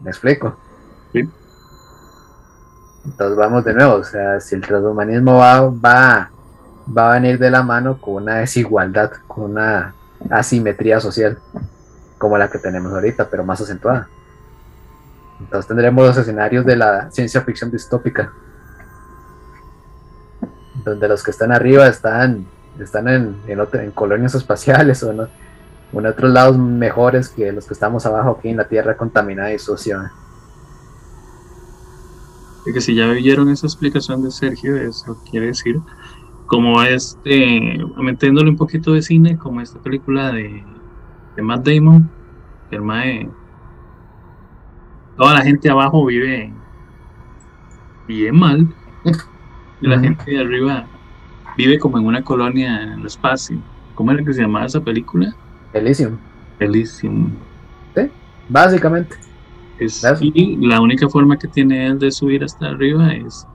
¿Me explico? Sí. Entonces vamos de nuevo, o sea, si el transhumanismo va, va, va a venir de la mano con una desigualdad, con una asimetría social como la que tenemos ahorita, pero más acentuada. Entonces tendremos los escenarios de la ciencia ficción distópica, donde los que están arriba están, están en, en, colonias espaciales o, en otros lados mejores que los que estamos abajo aquí en la Tierra contaminada y sucia. que si ya vieron esa explicación de Sergio, eso quiere decir, como este, metiéndole un poquito de cine, como esta película de de Matt Damon, el mae, toda la gente abajo vive bien mal y la gente de arriba vive como en una colonia en el espacio. ¿Cómo era que se llamaba esa película? Elysium. Elysium. Sí, básicamente. Es, y la única forma que tiene él de subir hasta arriba es,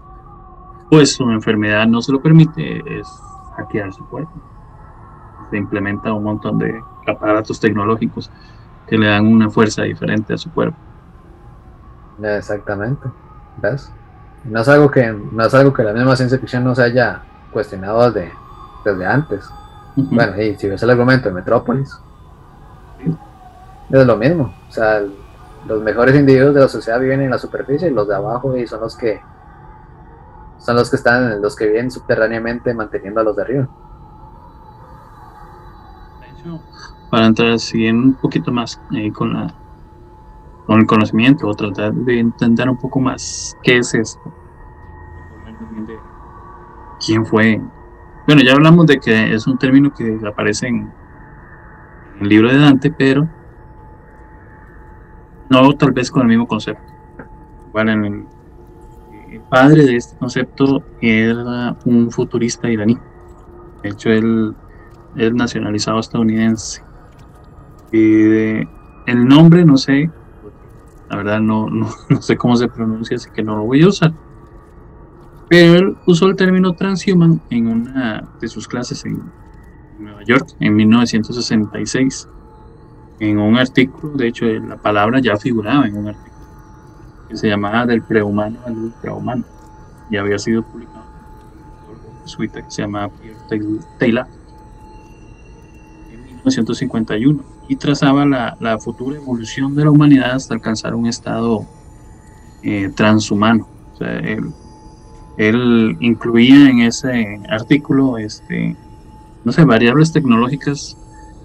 pues su enfermedad no se lo permite, es hackear su cuerpo. Se implementa un montón de aparatos tecnológicos que le dan una fuerza diferente a su cuerpo. Exactamente. ¿Ves? No es algo que, no es algo que la misma ciencia ficción no se haya cuestionado desde, desde antes. Bueno, y si ves el argumento de Metrópolis, es lo mismo. O sea, los mejores individuos de la sociedad viven en la superficie y los de abajo y son los que son los que están, los que viven subterráneamente manteniendo a los de arriba. Para entrar así un poquito más eh, con la con el conocimiento o tratar de entender un poco más qué es esto. ¿Quién fue? Bueno, ya hablamos de que es un término que aparece en el libro de Dante, pero no tal vez con el mismo concepto. Bueno, el, padre de este concepto era un futurista iraní. De hecho, él es nacionalizado estadounidense. Y el nombre, no sé, la verdad no, no, sé cómo se pronuncia, así que no lo voy a usar. Pero él usó el término transhuman en una de sus clases en Nueva York en 1966 en un artículo, de hecho la palabra ya figuraba en un artículo que se llamaba Del prehumano al ultrahumano y había sido publicado por un jesuita que se llamaba Pierre Taylor en 1951 y trazaba la, la, futura evolución de la humanidad hasta alcanzar un estado eh, transhumano. O sea, él, él, incluía en ese artículo, este, no sé, variables tecnológicas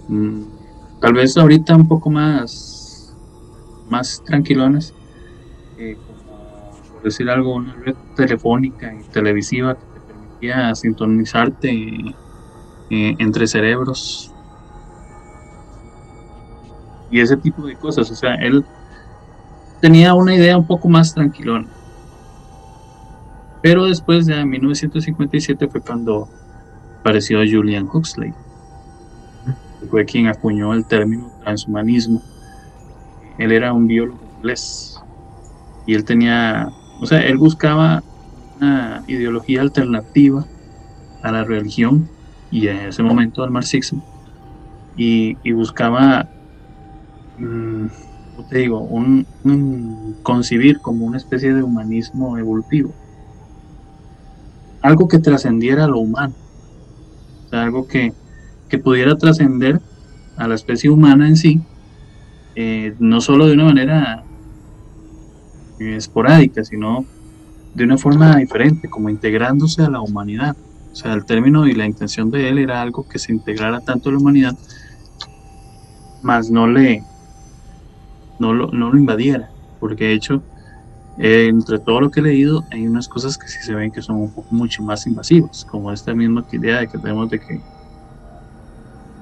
mmm, tal vez ahorita un poco más, más tranquilones, eh, como por decir algo, una red telefónica y televisiva que te permitía sintonizarte eh, entre cerebros y ese tipo de cosas. O sea, él tenía una idea un poco más tranquilona. Pero después de 1957 fue cuando apareció Julian Huxley. Fue quien acuñó el término transhumanismo. Él era un biólogo inglés y él tenía, o sea, él buscaba una ideología alternativa a la religión y en ese momento al marxismo y, buscaba, mm, te digo, un, concibir como una especie de humanismo evolutivo, algo que trascendiera lo humano, algo que, que pudiera trascender a la especie humana en sí, eh, no solo de una manera eh, esporádica, sino de una forma diferente, como integrándose a la humanidad. O sea, el término y la intención de él era algo que se integrara tanto a la humanidad, más no le no lo, no lo invadiera, porque de hecho, eh, entre todo lo que he leído, hay unas cosas que sí se ven que son un poco mucho más invasivas, como esta misma idea de que tenemos de que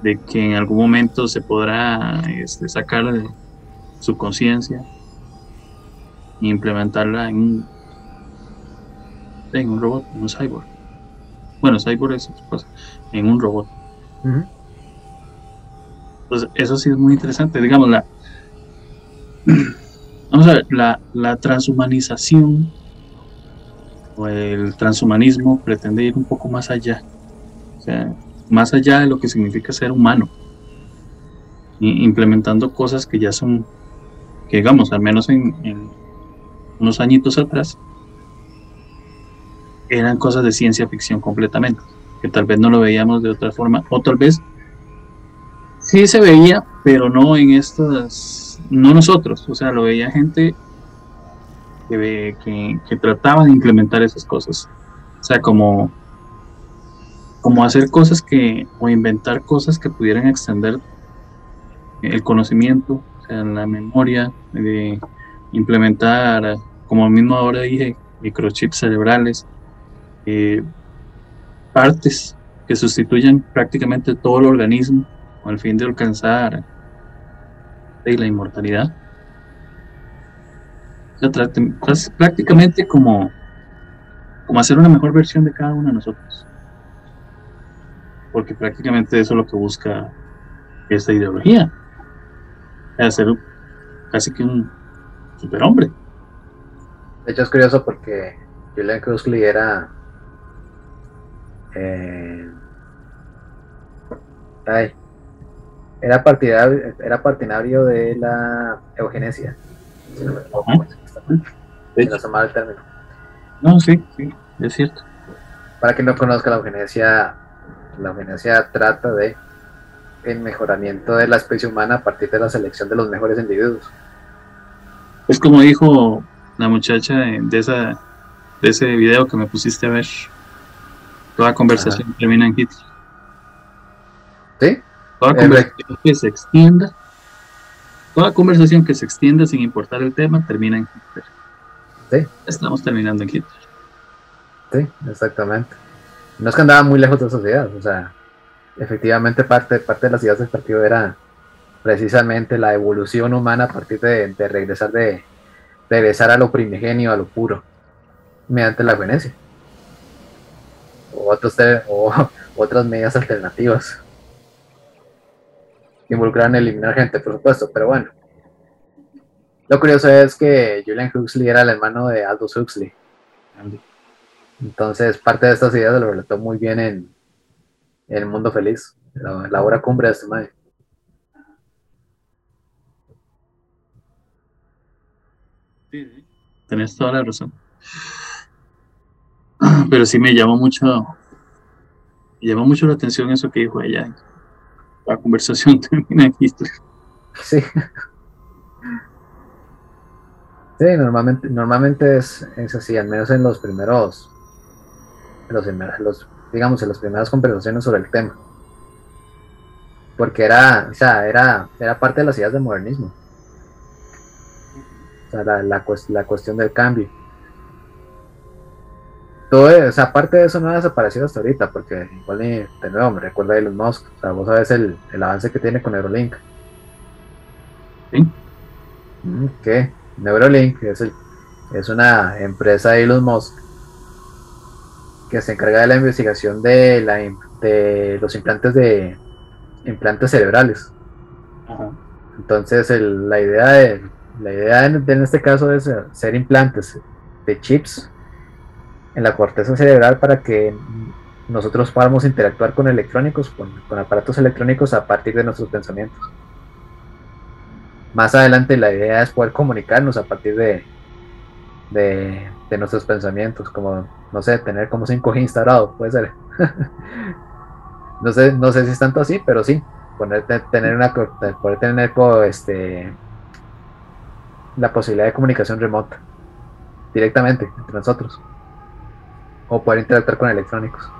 de que en algún momento se podrá este, sacar de su conciencia e implementarla en un, en un robot, en un cyborg. Bueno, cyborg es otra cosa, en un robot. Entonces, eso sí es muy interesante. Digamos, la, vamos a ver, la, la transhumanización o el transhumanismo pretende ir un poco más allá. O sea, más allá de lo que significa ser humano, implementando cosas que ya son, que digamos, al menos en, unos añitos atrás, eran cosas de ciencia ficción completamente, que tal vez no lo veíamos de otra forma, o tal vez sí se veía, pero no en estas, no nosotros, o sea, lo veía gente que, que, que trataba de implementar esas cosas, o sea, como como hacer cosas que, o inventar cosas que pudieran extender el conocimiento, o sea, la memoria, de implementar, como mismo ahora dije, microchips cerebrales, eh, partes que sustituyan prácticamente todo el organismo con el fin de alcanzar la inmortalidad. prácticamente como, como hacer una mejor versión de cada uno de nosotros porque prácticamente eso es lo que busca esta ideología, hacer casi que un superhombre. De hecho es curioso porque Julian Huxley era eh, era partidario, era partidario de la eugenesia. Si no me el término. No, sí, sí, es cierto. Para quien no conozca la eugenesia, la eugenesia trata de el mejoramiento de la especie humana a partir de la selección de los mejores individuos. Es como dijo la muchacha de esa de ese video que me pusiste a ver. Toda conversación termina en Hitler. Toda conversación que se extienda, toda conversación que se extienda sin importar el tema termina en Hitler. Sí. Estamos terminando en Hitler. Sí, exactamente. No es que andaba muy lejos de esa sociedad, o sea, efectivamente parte, parte de las ideas del partido era precisamente la evolución humana a partir de, regresar de regresar a lo primigenio, a lo puro, mediante la Venecia. O, otros o otras medidas alternativas que involucraran eliminar gente, por supuesto, pero bueno. Lo curioso es que Julian Huxley era el hermano de Aldous Huxley. Entonces, parte de estas ideas lo relató muy bien en, El Mundo Feliz, la, obra cumbre de este mayo. Sí, sí, tenés toda la razón. Pero sí me llamó mucho, me llamó mucho la atención eso que dijo ella. La conversación termina aquí. Sí. Sí, normalmente, normalmente es, es así, al menos en los primeros los, digamos, en las primeras conversaciones sobre el tema. Porque era, o sea, era, era parte de las ideas del modernismo. O sea, la, la, la cuestión del cambio. Todo, o sea, parte de eso no ha desaparecido hasta ahorita, porque igual de nuevo me recuerda a Elon Musk. O sea, vos sabes el, el avance que tiene con Neurolink. ¿Sí? Mm, ¿Qué? Neurolink es, el, es una empresa de Elon Musk que se encarga de la investigación de, la, de los implantes de implantes cerebrales. Entonces la idea de la idea en, este caso es hacer implantes de chips en la corteza cerebral para que nosotros podamos interactuar con electrónicos, con, aparatos electrónicos a partir de nuestros pensamientos. Más adelante la idea es poder comunicarnos a partir de, de, nuestros pensamientos, como, no sé, tener como 5G instalado, puede ser. no, sé, no sé si es tanto así, pero sí, poner, tener una, poder tener este, la posibilidad de comunicación remota, directamente entre nosotros, o poder interactuar con electrónicos.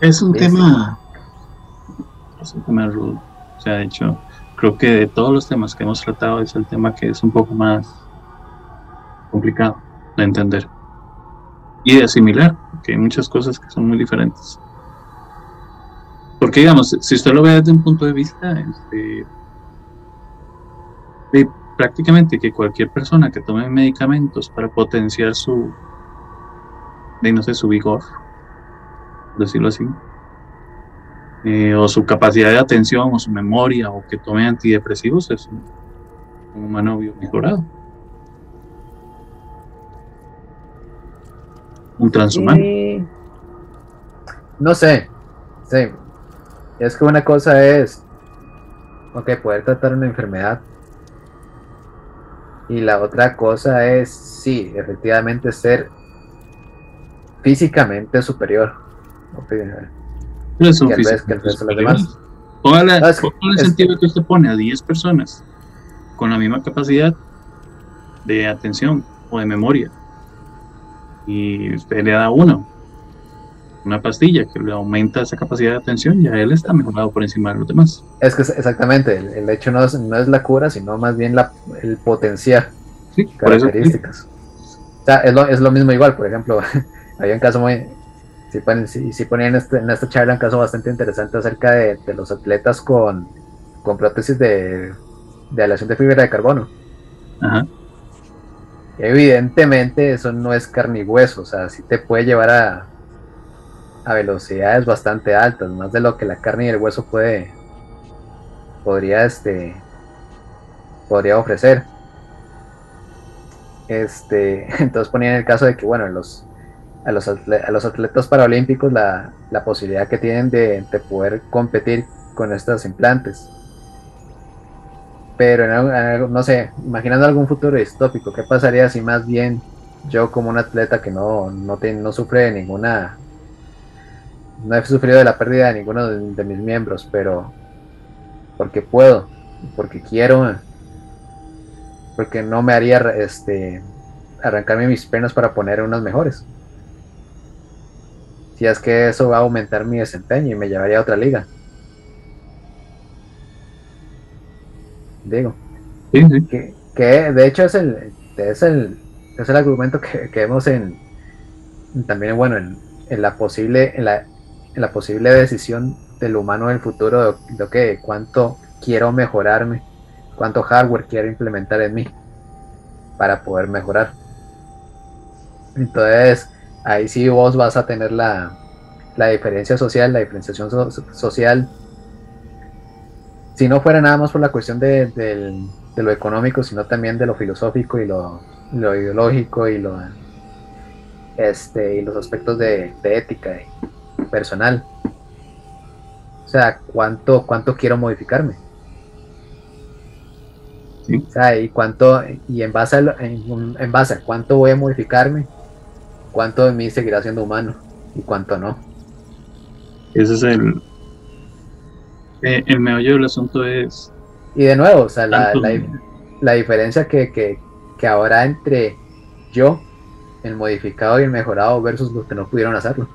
Es un tema, es un tema rudo, o sea, de hecho, creo que de todos los temas que hemos tratado es el tema que es un poco más complicado de entender y de asimilar, porque hay muchas cosas que son muy diferentes. Porque digamos, si usted lo ve desde un punto de vista, este, de prácticamente que cualquier persona que tome medicamentos para potenciar su, de no sé, su vigor, decirlo así, eh, o su capacidad de atención o su memoria o que tome antidepresivos es un, humano mejorado. Un transhumano. no sé, sí. Es que una cosa es, ok, poder tratar una enfermedad. Y la otra cosa es, sí, efectivamente ser físicamente superior. Pero es el sentido que usted pone a 10 personas con la misma capacidad de atención o de memoria y usted le da uno, una pastilla que le aumenta esa capacidad de atención, ya él está mejorado por encima de los demás. Es que exactamente, el, hecho no es, no es, la cura, sino más bien la, el potenciar características. O sea, es lo, es lo mismo igual, por ejemplo, había un caso muy, sí, sí, ponían este, en esta charla un caso bastante interesante acerca de, los atletas con, con prótesis de, de aleación de fibra de carbono. Evidentemente eso no es carne y hueso, o sea, sí te puede llevar a, a velocidades bastante altas, más de lo que la carne y el hueso puede podría este podría ofrecer. Este, entonces ponían el caso de que bueno, los a los, a los atletas paralímpicos la, la posibilidad que tienen de, de, poder competir con estos implantes. Pero en no sé, imaginando algún futuro distópico, ¿qué pasaría si más bien yo como un atleta que no, no, no sufre de ninguna... No he sufrido de la pérdida de ninguno de, mis miembros, pero porque puedo, porque quiero, porque no me haría este, arrancarme mis piernas para poner unas mejores si es que eso va a aumentar mi desempeño y me llevaría a otra liga. Digo. Que, de hecho es el, es el, es el argumento que, vemos en también bueno en, en la posible en la, en la, posible decisión del humano en el futuro de, que cuánto quiero mejorarme, cuánto hardware quiero implementar en mí para poder mejorar. Entonces, ahí sí vos vas a tener la, la diferencia social, la diferenciación social. Si no fuera nada más por la cuestión de, lo económico, sino también de lo filosófico y lo, lo ideológico y, lo, este, y los aspectos de, ética personal. O sea, ¿cuánto, cuánto quiero modificarme? O sea, y cuánto, y en base, a, en, en base a cuánto voy a modificarme, cuánto de mí seguirá siendo humano y cuánto no. Ese es el, eh, el meollo del asunto es... Y de nuevo, o sea, la, la, diferencia que, que, que habrá entre yo, el modificado y el mejorado, versus los que no pudieron hacerlo.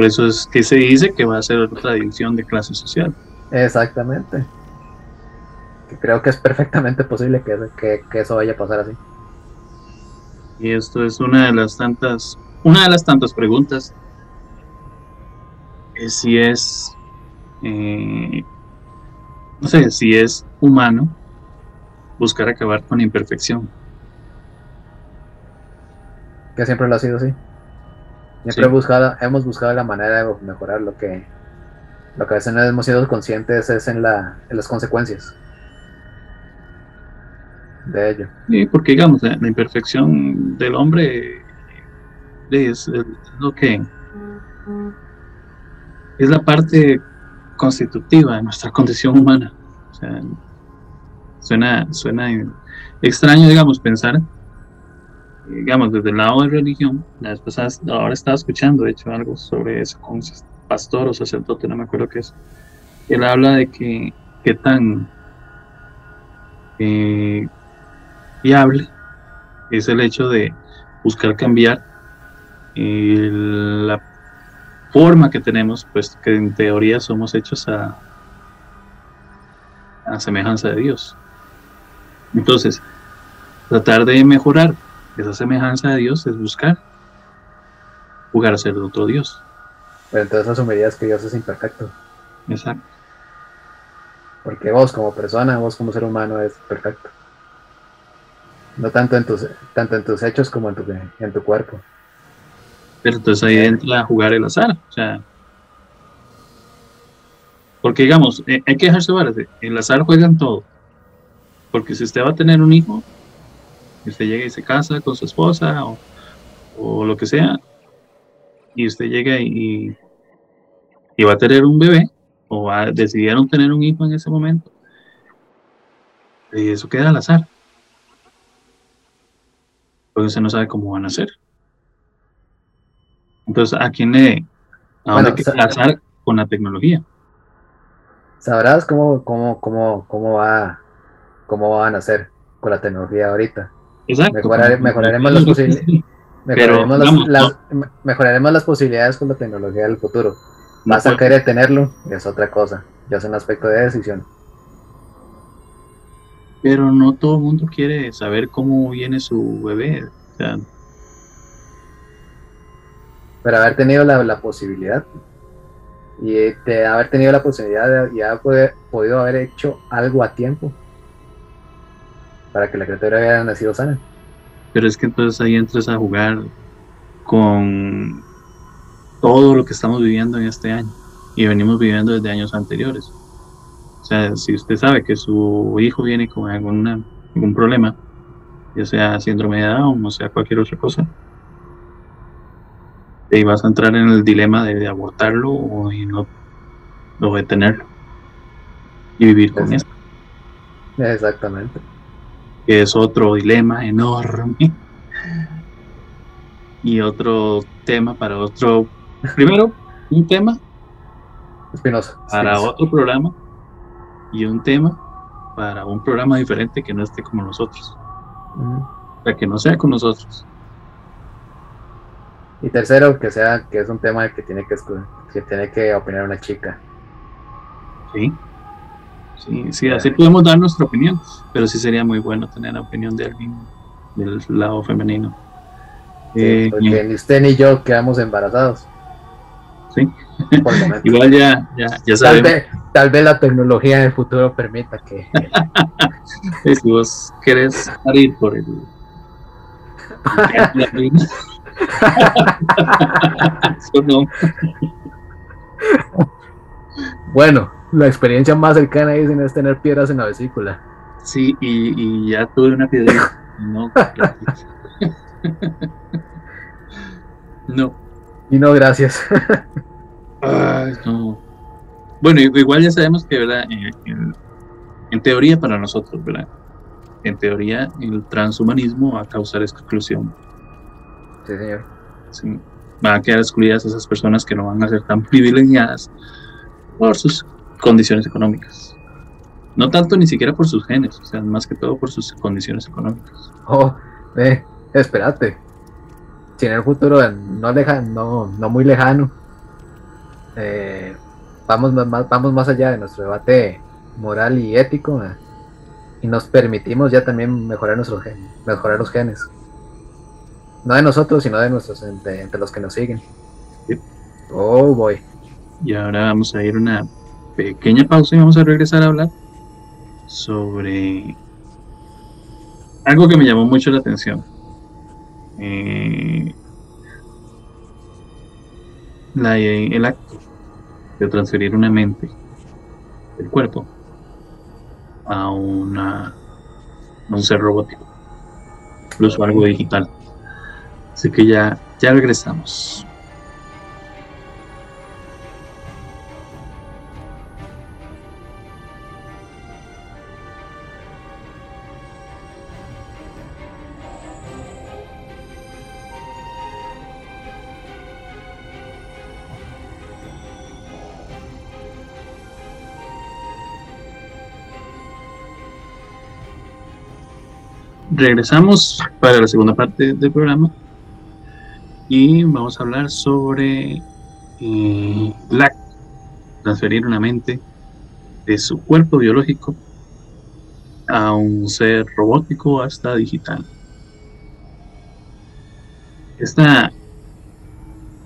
Por eso es que se dice que va a ser otra división de clase social. Exactamente creo que es perfectamente posible que, eso vaya a pasar así. Y esto es una de las tantas, una de las tantas preguntas es si es, eh, no sé, si es humano buscar acabar con la imperfección. Que siempre lo ha sido así. Siempre buscado, hemos buscado la manera de mejorar lo que, lo que a veces no hemos sido conscientes es en, la, en las consecuencias de ello. Sí, porque digamos, la, imperfección del hombre es, lo que es la parte constitutiva de nuestra condición humana. O sea, suena, suena extraño, digamos, pensar, digamos, desde el lado de religión. La vez pasada, ahora estaba escuchando, de hecho, algo sobre eso con un pastor o sacerdote, no me acuerdo qué es. Él habla de que, qué tan eh, viable es el hecho de buscar cambiar la forma que tenemos, pues que en teoría somos hechos a, a semejanza de Dios. Entonces, tratar de mejorar esa semejanza de Dios es buscar jugar a ser otro Dios. Pero entonces asumirías que Dios es imperfecto. Exacto. Porque vos como persona, vos como ser humano es perfecto. No tanto en tus, tanto en tus hechos como en tu, en tu cuerpo. Pero entonces ahí entra a jugar el azar. O sea, porque digamos, eh, hay que dejarse ver, el azar juega en todo. Porque si usted va a tener un hijo, usted llega y se casa con su esposa o, o lo que sea, y usted llega y, y va a tener un bebé, o va, decidieron tener un hijo en ese momento, y eso queda al azar porque usted no sabe cómo van a ser. Entonces, ¿a quién le... ¿A dónde que pasar con la tecnología? Sabrás cómo, cómo, cómo, cómo va cómo van a hacer con la tecnología ahorita. Exacto. mejoraremos, las posibilidades. Mejoraremos, las, mejoraremos las posibilidades con la tecnología del futuro. Vas a querer tenerlo, es otra cosa. Ya es un aspecto de decisión pero no todo el mundo quiere saber cómo viene su bebé. pero haber tenido la, posibilidad y de haber tenido la posibilidad de ya haber podido haber hecho algo a tiempo para que la criatura hubiera nacido sana. pero es que entonces ahí entras a jugar con todo lo que estamos viviendo en este año y venimos viviendo desde años anteriores. O sea, si usted sabe que su hijo viene con alguna, algún problema, ya sea síndrome de Down o sea cualquier otra cosa, y vas a entrar en el dilema de, abortarlo o, no, o detenerlo y vivir con eso. Exactamente. Que es otro dilema enorme. Y otro tema para otro. Primero, un tema Espinosa. para otro programa. Y un tema para un programa diferente que no esté como nosotros. O sea, que no sea con nosotros. Y tercero, que sea que es un tema que tiene que, que tiene que opinar una chica. Sí. Sí, sí, así podemos dar nuestra opinión, pero sí sería muy bueno tener la opinión de alguien del lado femenino. Eh, porque ni usted ni yo quedamos embarazados. Sí. Igual ya, ya, ya tal, vez, tal vez la tecnología en el futuro permita que. si vos querés salir por el. Bueno, la experiencia más cercana dicen es tener piedras en la vesícula. Sí, y, ya tuve una piedra. No, no. Y no, gracias. Bueno, igual ya sabemos que, ¿verdad? En, en, teoría para nosotros, ¿verdad? En teoría el transhumanismo va a causar exclusión. Sí, señor. Sí. Van a quedar excluidas esas personas que no van a ser tan privilegiadas por sus condiciones económicas. No tanto ni siquiera por sus genes, o sea, más que todo por sus condiciones económicas. Oh, eh, espérate. Si en el futuro no, lejano, no, muy lejano, eh, vamos, más, vamos más allá de nuestro debate moral y ético eh, y nos permitimos ya también mejorar, nuestros genes, mejorar los genes. No de nosotros, sino de nuestros, entre, los que nos siguen. Oh, boy. Y ahora vamos a ir una pequeña pausa y vamos a regresar a hablar sobre algo que me llamó mucho la atención. Eh, el acto de transferir una mente del cuerpo a, una, un ser robótico, incluso algo digital. Así que ya, ya regresamos. Regresamos para la segunda parte del programa y vamos a hablar sobre eh, la transferir una mente de su cuerpo biológico a un ser robótico hasta digital. Esta,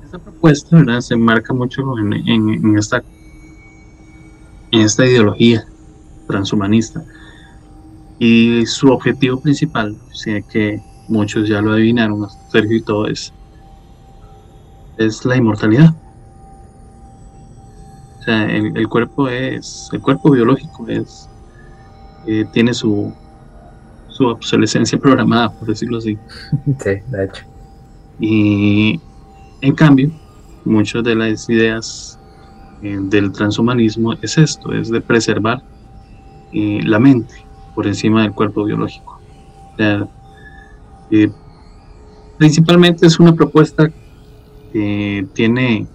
esta propuesta ¿verdad? se enmarca mucho en, esta, en esta ideología transhumanista y su objetivo principal, sé que muchos ya lo adivinaron, Sergio y todo, es, es la inmortalidad. O sea, el, cuerpo es, el cuerpo biológico es, eh, tiene su, su obsolescencia programada, por decirlo así. Sí, de hecho. Y en cambio, muchas de las ideas eh, del transhumanismo es esto, es de preservar eh, la mente por encima del cuerpo biológico. Eh, principalmente es una propuesta que tiene,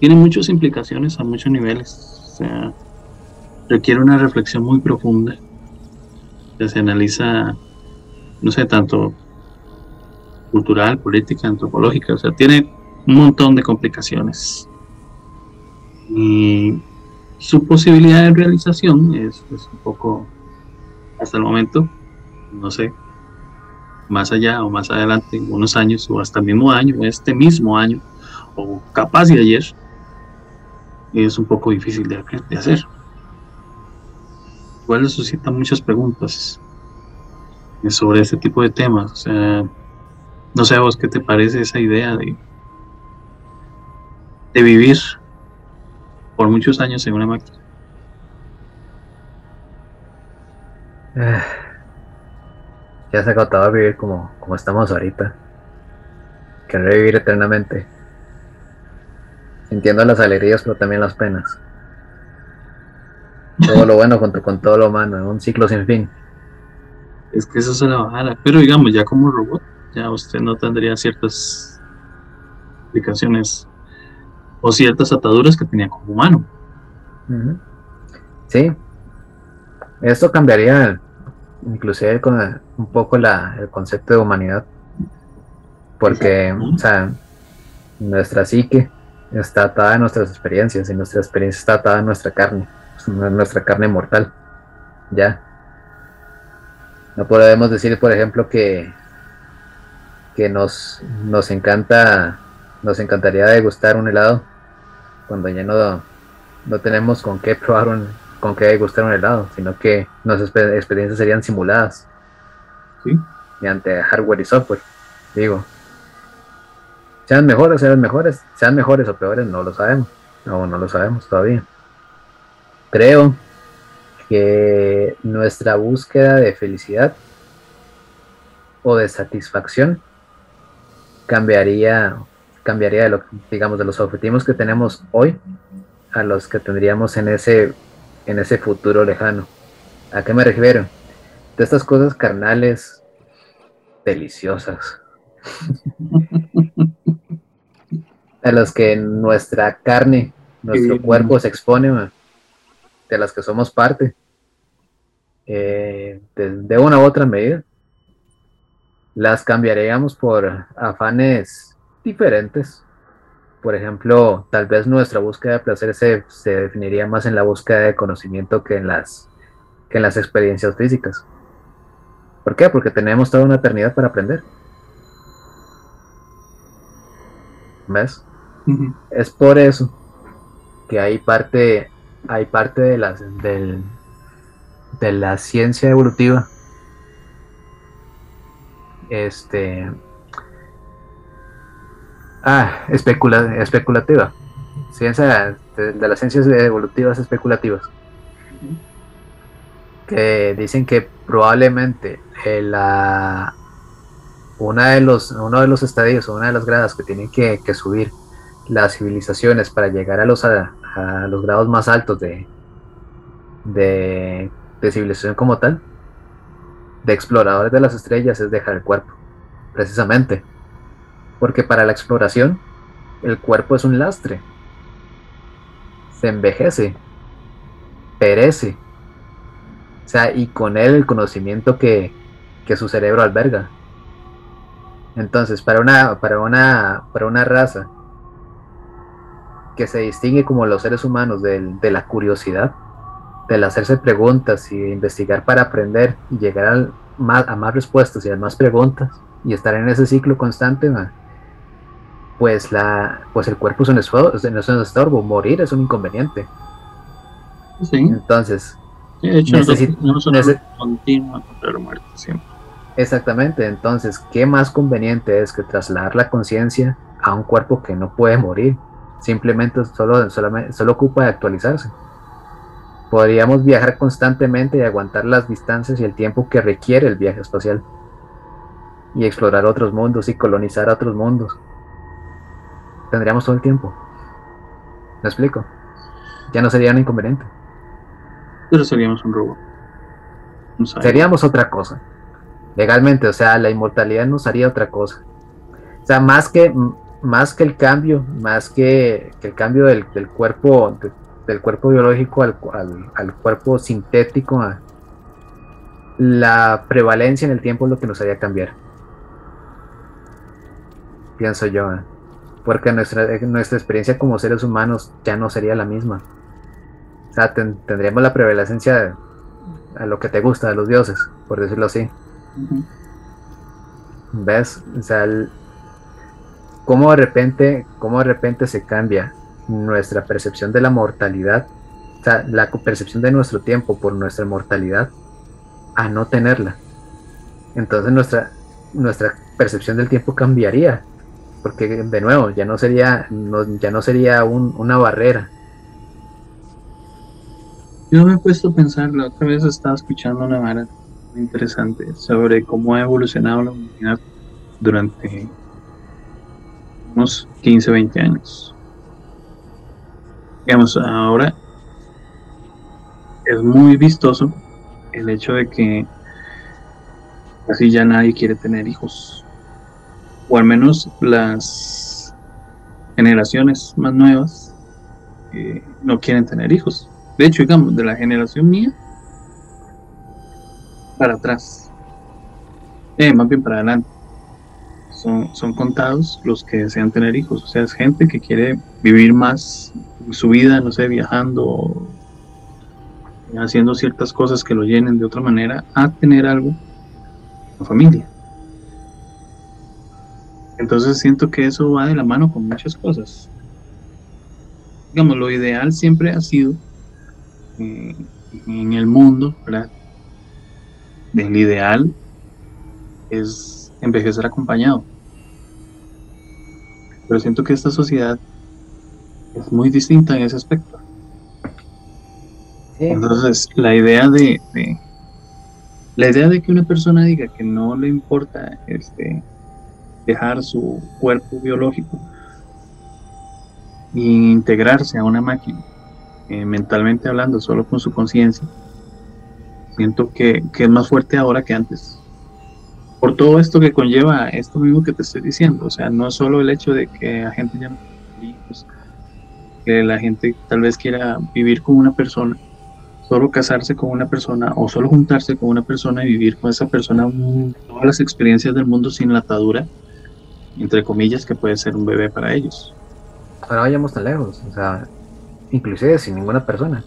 tiene muchas implicaciones a muchos niveles. O sea, requiere una reflexión muy profunda. Ya se analiza, no sé, tanto cultural, política, antropológica, o sea, tiene un montón de complicaciones. Y su posibilidad de realización es un poco hasta el momento, no sé, más allá o más adelante, en unos años o hasta el mismo año, este mismo año, o capaz de ayer, es un poco difícil de, hacer. Igual suscita muchas preguntas. sobre este tipo de temas. O sea, no sé a vos qué te parece esa idea de, de vivir por muchos años en una máquina. Eh, ya se ha agotado vivir como, como estamos ahorita. Querer vivir eternamente. Sintiendo las alegrías, pero también las penas. Todo lo bueno junto con todo lo malo, un ciclo sin fin. Es que eso es la bajada. Pero digamos, ya como robot, ya usted no tendría ciertas aplicaciones o ciertas ataduras que tenía como humano. Sí. Esto cambiaría inclusive con un poco la, el concepto de humanidad. Porque, o sea, nuestra psique está atada a nuestras experiencias y nuestra experiencia está atada a nuestra carne, nuestra carne mortal. Ya. No podemos decir, por ejemplo, que, que nos, nos encanta, nos encantaría degustar un helado cuando ya no, no tenemos con qué probar un, con qué degustar un helado, sino que nuestras experiencias serían simuladas. ¿Sí? Mediante hardware y software, digo. Sean mejores, sean mejores, sean mejores o peores, no lo sabemos. No, no lo sabemos todavía. Creo que nuestra búsqueda de felicidad o de satisfacción cambiaría cambiaría de lo digamos de los objetivos que tenemos hoy a los que tendríamos en ese en ese futuro lejano. ¿A qué me refiero? De estas cosas carnales deliciosas. a las que nuestra carne, nuestro cuerpo se expone de las que somos parte, eh, de, una u otra medida, las cambiaríamos por afanes diferentes. Por ejemplo, tal vez nuestra búsqueda de placer se, se definiría más en la búsqueda de conocimiento que en las, que en las experiencias físicas. ¿Por qué? Porque tenemos toda una eternidad para aprender. ¿Ves? Es por eso que hay parte hay parte de la, del, de la ciencia evolutiva este ah especula, especulativa ciencia de, las ciencias evolutivas especulativas que dicen que probablemente la una de los uno de los estadios una de las gradas que tienen que, que subir las civilizaciones para llegar a los a los grados más altos de, de, civilización como tal, de exploradores de las estrellas, es dejar el cuerpo, precisamente. Porque para la exploración, el cuerpo es un lastre. Se envejece, perece. O sea, y con él el conocimiento que, que su cerebro alberga. Entonces, para una, para una, para una raza que se distingue como los seres humanos de, la curiosidad, del hacerse preguntas y de investigar para aprender y llegar a más respuestas y a más preguntas y estar en ese ciclo constante, pues, la, pues el cuerpo es un, estorbo, es un estorbo, morir es un inconveniente. Entonces, Exactamente, entonces, ¿qué más conveniente es que trasladar la conciencia a un cuerpo que no puede morir? simplemente solo, solamente, solo ocupa de actualizarse. Podríamos viajar constantemente y aguantar las distancias y el tiempo que requiere el viaje espacial. Y explorar otros mundos y colonizar otros mundos. Tendríamos todo el tiempo. ¿Me explico? Ya no sería un inconveniente. Pero seríamos un robot. seríamos otra cosa. Legalmente, o sea, la inmortalidad nos haría otra cosa. O sea, más que más que el cambio, más que, el cambio del, cuerpo, del cuerpo biológico al, cuerpo sintético, la prevalencia en el tiempo es lo que nos haría cambiar. Pienso yo, ¿eh? Porque nuestra, nuestra experiencia como seres humanos ya no sería la misma. O sea, tendríamos la prevalencia a lo que te gusta de los dioses, por decirlo así. ¿Ves? O sea, el, cómo de repente, cómo de repente se cambia nuestra percepción de la mortalidad, o sea, la percepción de nuestro tiempo por nuestra mortalidad, a no tenerla. entonces nuestra, nuestra percepción del tiempo cambiaría, porque de nuevo ya no sería, ya no sería una barrera. Yo me he puesto a pensar, la otra vez estaba escuchando una vara interesante sobre cómo ha evolucionado la humanidad durante unos 15, 20 años. Digamos, ahora es muy vistoso el hecho de que casi ya nadie quiere tener hijos. O al menos las generaciones más nuevas eh, no quieren tener hijos. De hecho, digamos, de la generación mía para atrás. Eh, más bien para adelante. Son, son contados los que desean tener hijos. O sea, es gente que quiere vivir más su vida, no sé, viajando, haciendo ciertas cosas que lo llenen de otra manera, a tener algo, una familia. Entonces siento que eso va de la mano con muchas cosas. Digamos, lo ideal siempre ha sido eh, en el mundo, ¿verdad? El ideal es envejecer acompañado. Pero siento que esta sociedad es muy distinta en ese aspecto. Entonces, la idea de, la idea de que una persona diga que no le importa este dejar su cuerpo biológico e integrarse a una máquina, eh, mentalmente hablando, solo con su conciencia, siento que, que, es más fuerte ahora que antes. Por todo esto que conlleva esto mismo que te estoy diciendo, o sea, no solo el hecho de que la gente ya no que la gente tal vez quiera vivir con una persona, solo casarse con una persona o solo juntarse con una persona y vivir con esa persona todas las experiencias del mundo sin la atadura, entre comillas, que puede ser un bebé para ellos. Ahora vayamos tan lejos, o sea, inclusive sin ninguna persona.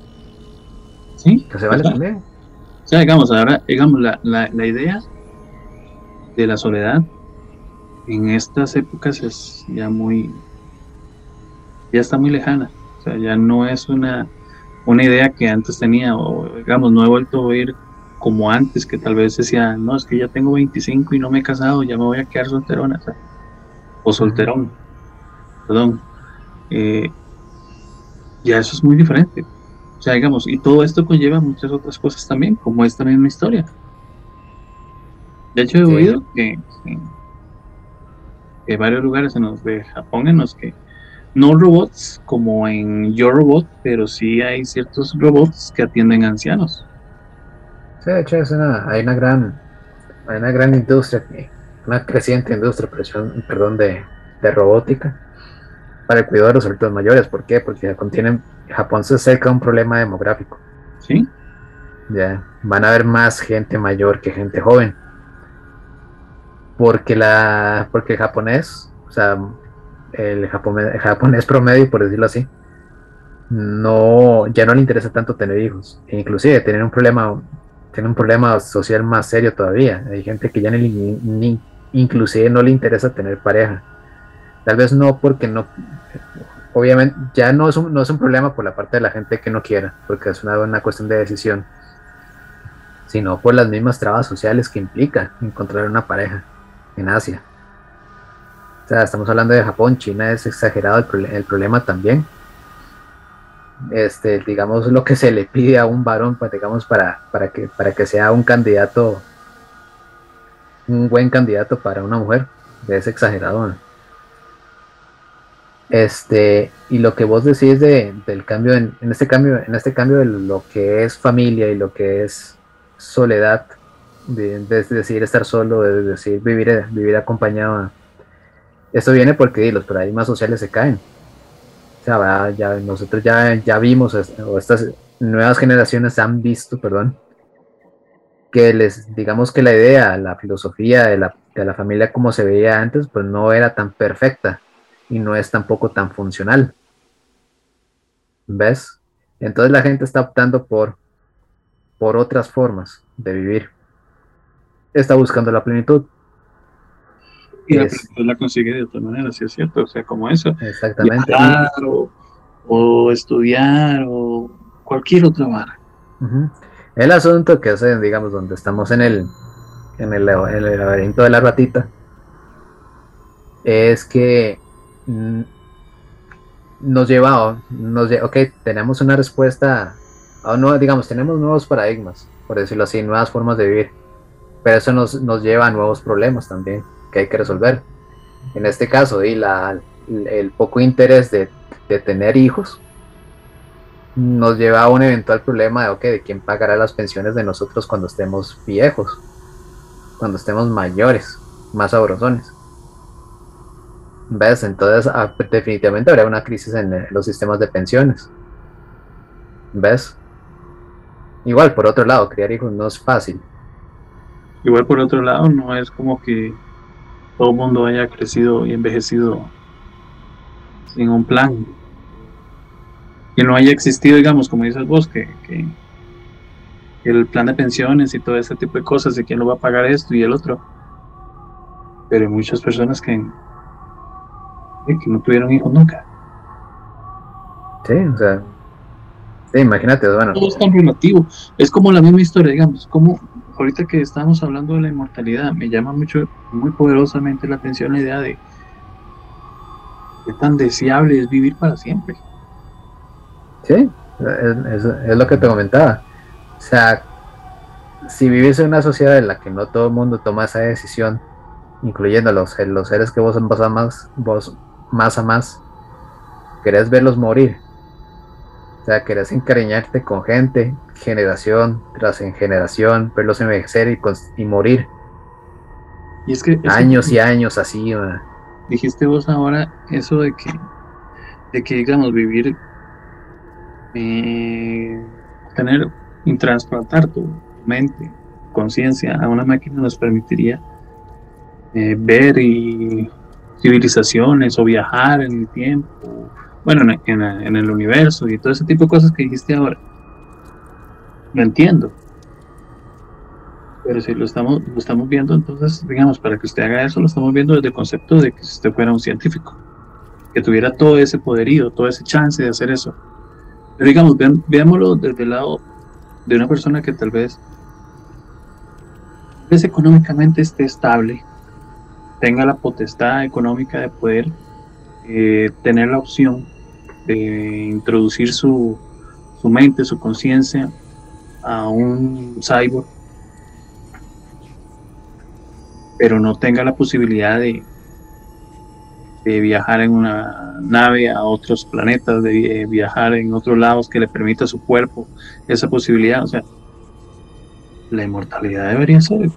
Sí. Que se vale también. O sea, digamos, ahora, digamos, la, la, la idea de la soledad en estas épocas es ya muy, ya está muy lejana. O sea, ya no es una una idea que antes tenía, o digamos, no he vuelto a oír como antes, que tal vez decía, no, es que ya tengo 25 y no me he casado, ya me voy a quedar solterona, o solterón, perdón. Eh, ya eso es muy diferente. O sea, digamos, y todo esto conlleva muchas otras cosas también, como esta misma historia. De hecho, he oído que, que, varios lugares en los de Japón en los que no robots como en Yo Robot, pero sí hay ciertos robots que atienden a ancianos. Sí, de hecho hay una gran, hay una gran industria, una creciente industria, perdón, de, robótica para el cuidado de los adultos mayores. ¿Por qué? Porque contienen, Japón se acerca a un problema demográfico. Sí. Ya, van a haber más gente mayor que gente joven. Porque la, porque el japonés, o sea, el japonés, promedio, por decirlo así, no, ya no le interesa tanto tener hijos. E inclusive tener un problema, tiene un problema social más serio todavía. Hay gente que ya ni, inclusive no le interesa tener pareja. Tal vez no porque no, obviamente ya no es, un, no es un problema por la parte de la gente que no quiera, porque es una, una cuestión de decisión, sino por las mismas trabas sociales que implica encontrar una pareja en Asia estamos hablando de Japón, China es exagerado el, problema también. Este, digamos, lo que se le pide a un varón, pues, digamos, para, para, que, para que sea un candidato, un buen candidato para una mujer, es exagerado. Este, y lo que vos decís de, del cambio, en, este cambio, en este cambio de lo que es familia y lo que es soledad, de, de decir estar solo, de decir vivir, vivir acompañado esto viene porque los paradigmas sociales se caen. O sea, ya, nosotros ya, ya vimos, o estas nuevas generaciones han visto, perdón, que les, digamos que la idea, la filosofía de la, de la familia como se veía antes, pues no era tan perfecta y no es tampoco tan funcional. ¿Ves? Entonces la gente está optando por, por otras formas de vivir. Está buscando la plenitud. Y la consigue de otra manera, si es cierto, o sea, como eso. Exactamente. o, estudiar o cualquier otra vara. El asunto que es, digamos, donde estamos en el, en el, laberinto de la ratita, es que mm, nos lleva, nos, ok, tenemos una respuesta, o no, digamos, tenemos nuevos paradigmas, por decirlo así, nuevas formas de vivir, pero eso nos, nos lleva a nuevos problemas también que hay que resolver. En este caso, y la, el poco interés de, de, tener hijos nos lleva a un eventual problema de, ok, de quién pagará las pensiones de nosotros cuando estemos viejos, cuando estemos mayores, más sabrosones. ¿Ves? Entonces, ah, definitivamente habrá una crisis en los sistemas de pensiones. ¿Ves? Igual, por otro lado, criar hijos no es fácil. Igual, por otro lado, no es como que todo el mundo haya crecido y envejecido sin un plan. Que no haya existido, digamos, como dices vos, que, que, el plan de pensiones y todo ese tipo de cosas, de quién lo va a pagar esto y el otro. Pero hay muchas personas que que no tuvieron hijos nunca. Sí, o sea, imagínate, bueno. Todo es tan relativo. Es como la misma historia, digamos, como ahorita que estamos hablando de la inmortalidad, me llama mucho, muy poderosamente la atención la idea de qué tan deseable es vivir para siempre. Sí, es, es lo que te comentaba. O sea, si vives en una sociedad en la que no todo el mundo toma esa decisión, incluyendo los, los seres que vos vas a más, vos más a más. Querés verlos morir. O sea, querés encariñarte con gente, generación tras generación, verlos envejecer y, y morir. Y es que años y años así. Dijiste vos ahora eso de que, de que digamos, vivir, eh, tener, transplantar tu mente, conciencia a una máquina nos permitiría eh, ver y civilizaciones o viajar en el tiempo, bueno, en, el universo y todo ese tipo de cosas que dijiste ahora. Lo entiendo. Pero si lo estamos, lo estamos viendo, entonces, digamos, para que usted haga eso, lo estamos viendo desde el concepto de que usted fuera un científico, que tuviera todo ese poderío, todo ese chance de hacer eso. Pero digamos, veámoslo desde el lado de una persona que tal vez, tal vez económicamente esté estable, tenga la potestad económica de poder eh, tener la opción de introducir su, su mente, su conciencia a un cyborg, pero no tenga la posibilidad de, de viajar en una nave a otros planetas, de viajar en otros lados que le permita a su cuerpo esa posibilidad. O sea, la inmortalidad debería ser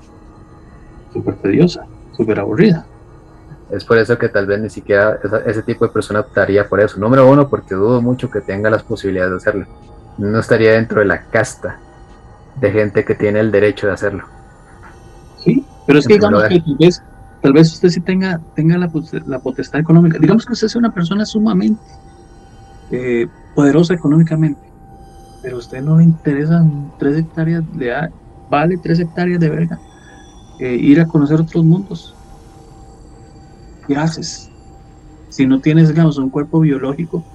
súper tediosa súper aburrida. Es por eso que tal vez ni siquiera ese tipo de persona optaría por eso. Número uno, porque dudo mucho que tenga las posibilidades de hacerlo. No estaría dentro de la casta de gente que tiene el derecho de hacerlo. Sí, pero es que digamos que tal vez, tal vez usted sí tenga, tenga la, la potestad económica. Digamos que usted es una persona sumamente eh, poderosa económicamente, pero a usted no le interesan tres hectáreas de vale tres hectáreas de verga eh, ir a conocer otros mundos. ¿Qué haces? Si no tienes, digamos, un cuerpo biológico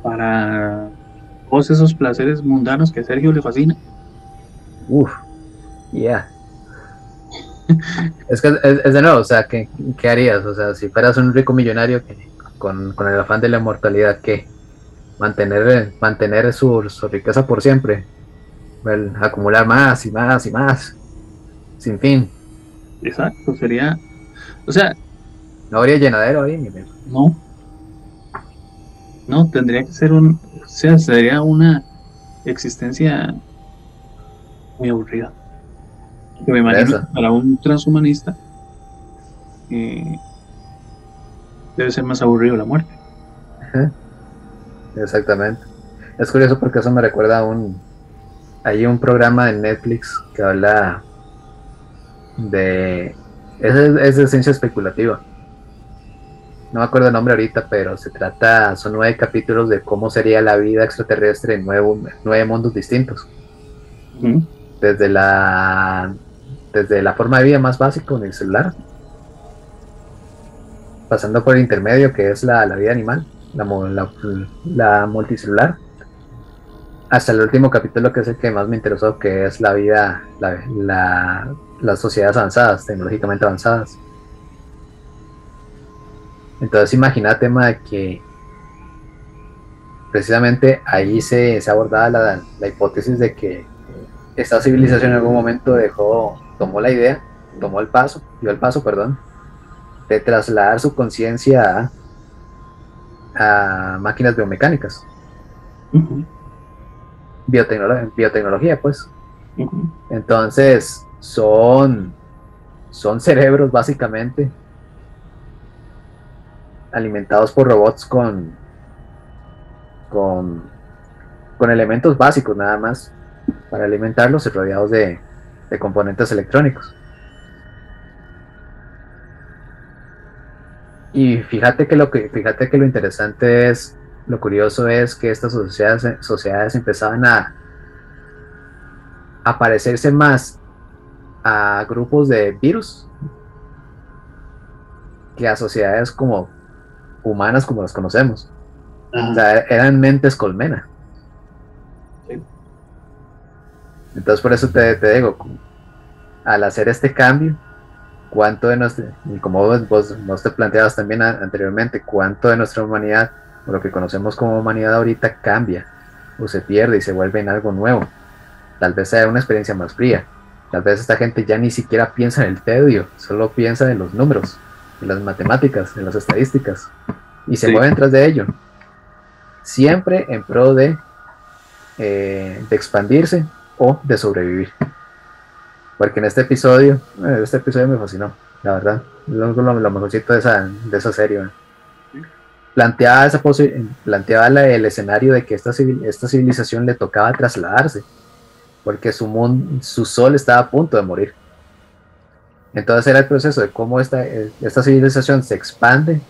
para todos esos placeres mundanos que a Sergio le fascina. Uf, ya. Es que es, de nuevo, o sea, ¿qué, ¿qué, harías? O sea, si fueras un rico millonario con, con el afán de la inmortalidad, ¿qué? Mantener, mantener su, su riqueza por siempre. acumular más y más y más. Sin fin. Exacto, sería. O sea. No habría llenadero ahí, No. No, tendría que ser un. O sea, sería una existencia muy aburrida. Que me imagino para un transhumanista eh, debe ser más aburrido la muerte. Exactamente. Es curioso porque eso me recuerda a un. Hay un programa en Netflix que habla de... Es, de ciencia especulativa. No me acuerdo el nombre ahorita, pero se trata, son nueve capítulos de cómo sería la vida extraterrestre en nueve, mundos distintos. Desde la desde la forma de vida más básica en el celular, pasando por el intermedio que es la, vida animal, la, la, multicelular, hasta el último capítulo que es el que más me interesó, que es la vida, la, las sociedades avanzadas, tecnológicamente avanzadas. Entonces imagínate que precisamente ahí se, se abordaba la, la, hipótesis de que esta civilización en algún momento dejó, tomó la idea, tomó el paso, dio el paso, perdón, de trasladar su conciencia a, máquinas biomecánicas. biotecnología, pues. Entonces, son, son cerebros básicamente alimentados por robots con, con, con elementos básicos nada más para alimentarlos y rodeados de, de componentes electrónicos. Y fíjate que lo que fíjate que lo interesante es, lo curioso es que estas sociedades, sociedades empezaban a, a parecerse más a grupos de virus que a sociedades como humanas como las conocemos. O sea, eran mentes colmena. Entonces por eso te, te, digo, al hacer este cambio, cuánto de nuestra, y como vos, vos, te planteabas también anteriormente, cuánto de nuestra humanidad, o lo que conocemos como humanidad ahorita, cambia o se pierde y se vuelve en algo nuevo. Tal vez sea una experiencia más fría. Tal vez esta gente ya ni siquiera piensa en el tedio, solo piensa en los números, en las matemáticas, en las estadísticas, y se mueven tras de ello. Siempre en pro de, eh, de expandirse o de sobrevivir. Porque en este episodio, eh, este episodio me fascinó, la verdad. Lo, lo, mejorcito de esa, de esa serie. Planteaba, esa planteaba el escenario de que esta, esta civilización le tocaba trasladarse, porque su, mundo, su sol estaba a punto de morir. Entonces era el proceso de cómo esta, esta civilización se expande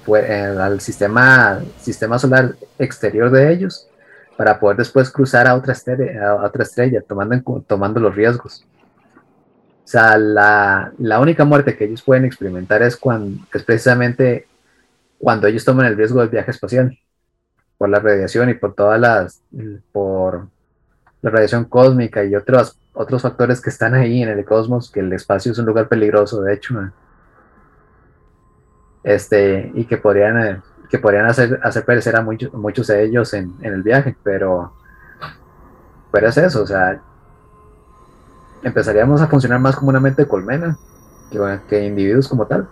al sistema, sistema solar exterior de ellos para poder después cruzar a otra estrella, tomando, tomando los riesgos. O sea, la, la, única muerte que ellos pueden experimentar es, cuando, es precisamente cuando ellos toman el riesgo del viaje espacial, por la radiación y por todas las, por la radiación cósmica y otros otros factores que están ahí en el cosmos, que el espacio es un lugar peligroso, de hecho, este, y que podrían, eh, que podrían hacer, hacer perecer a muchos, muchos de ellos en, el viaje, pero, pero es eso, o sea, empezaríamos a funcionar más como una mente colmena que, individuos como tal,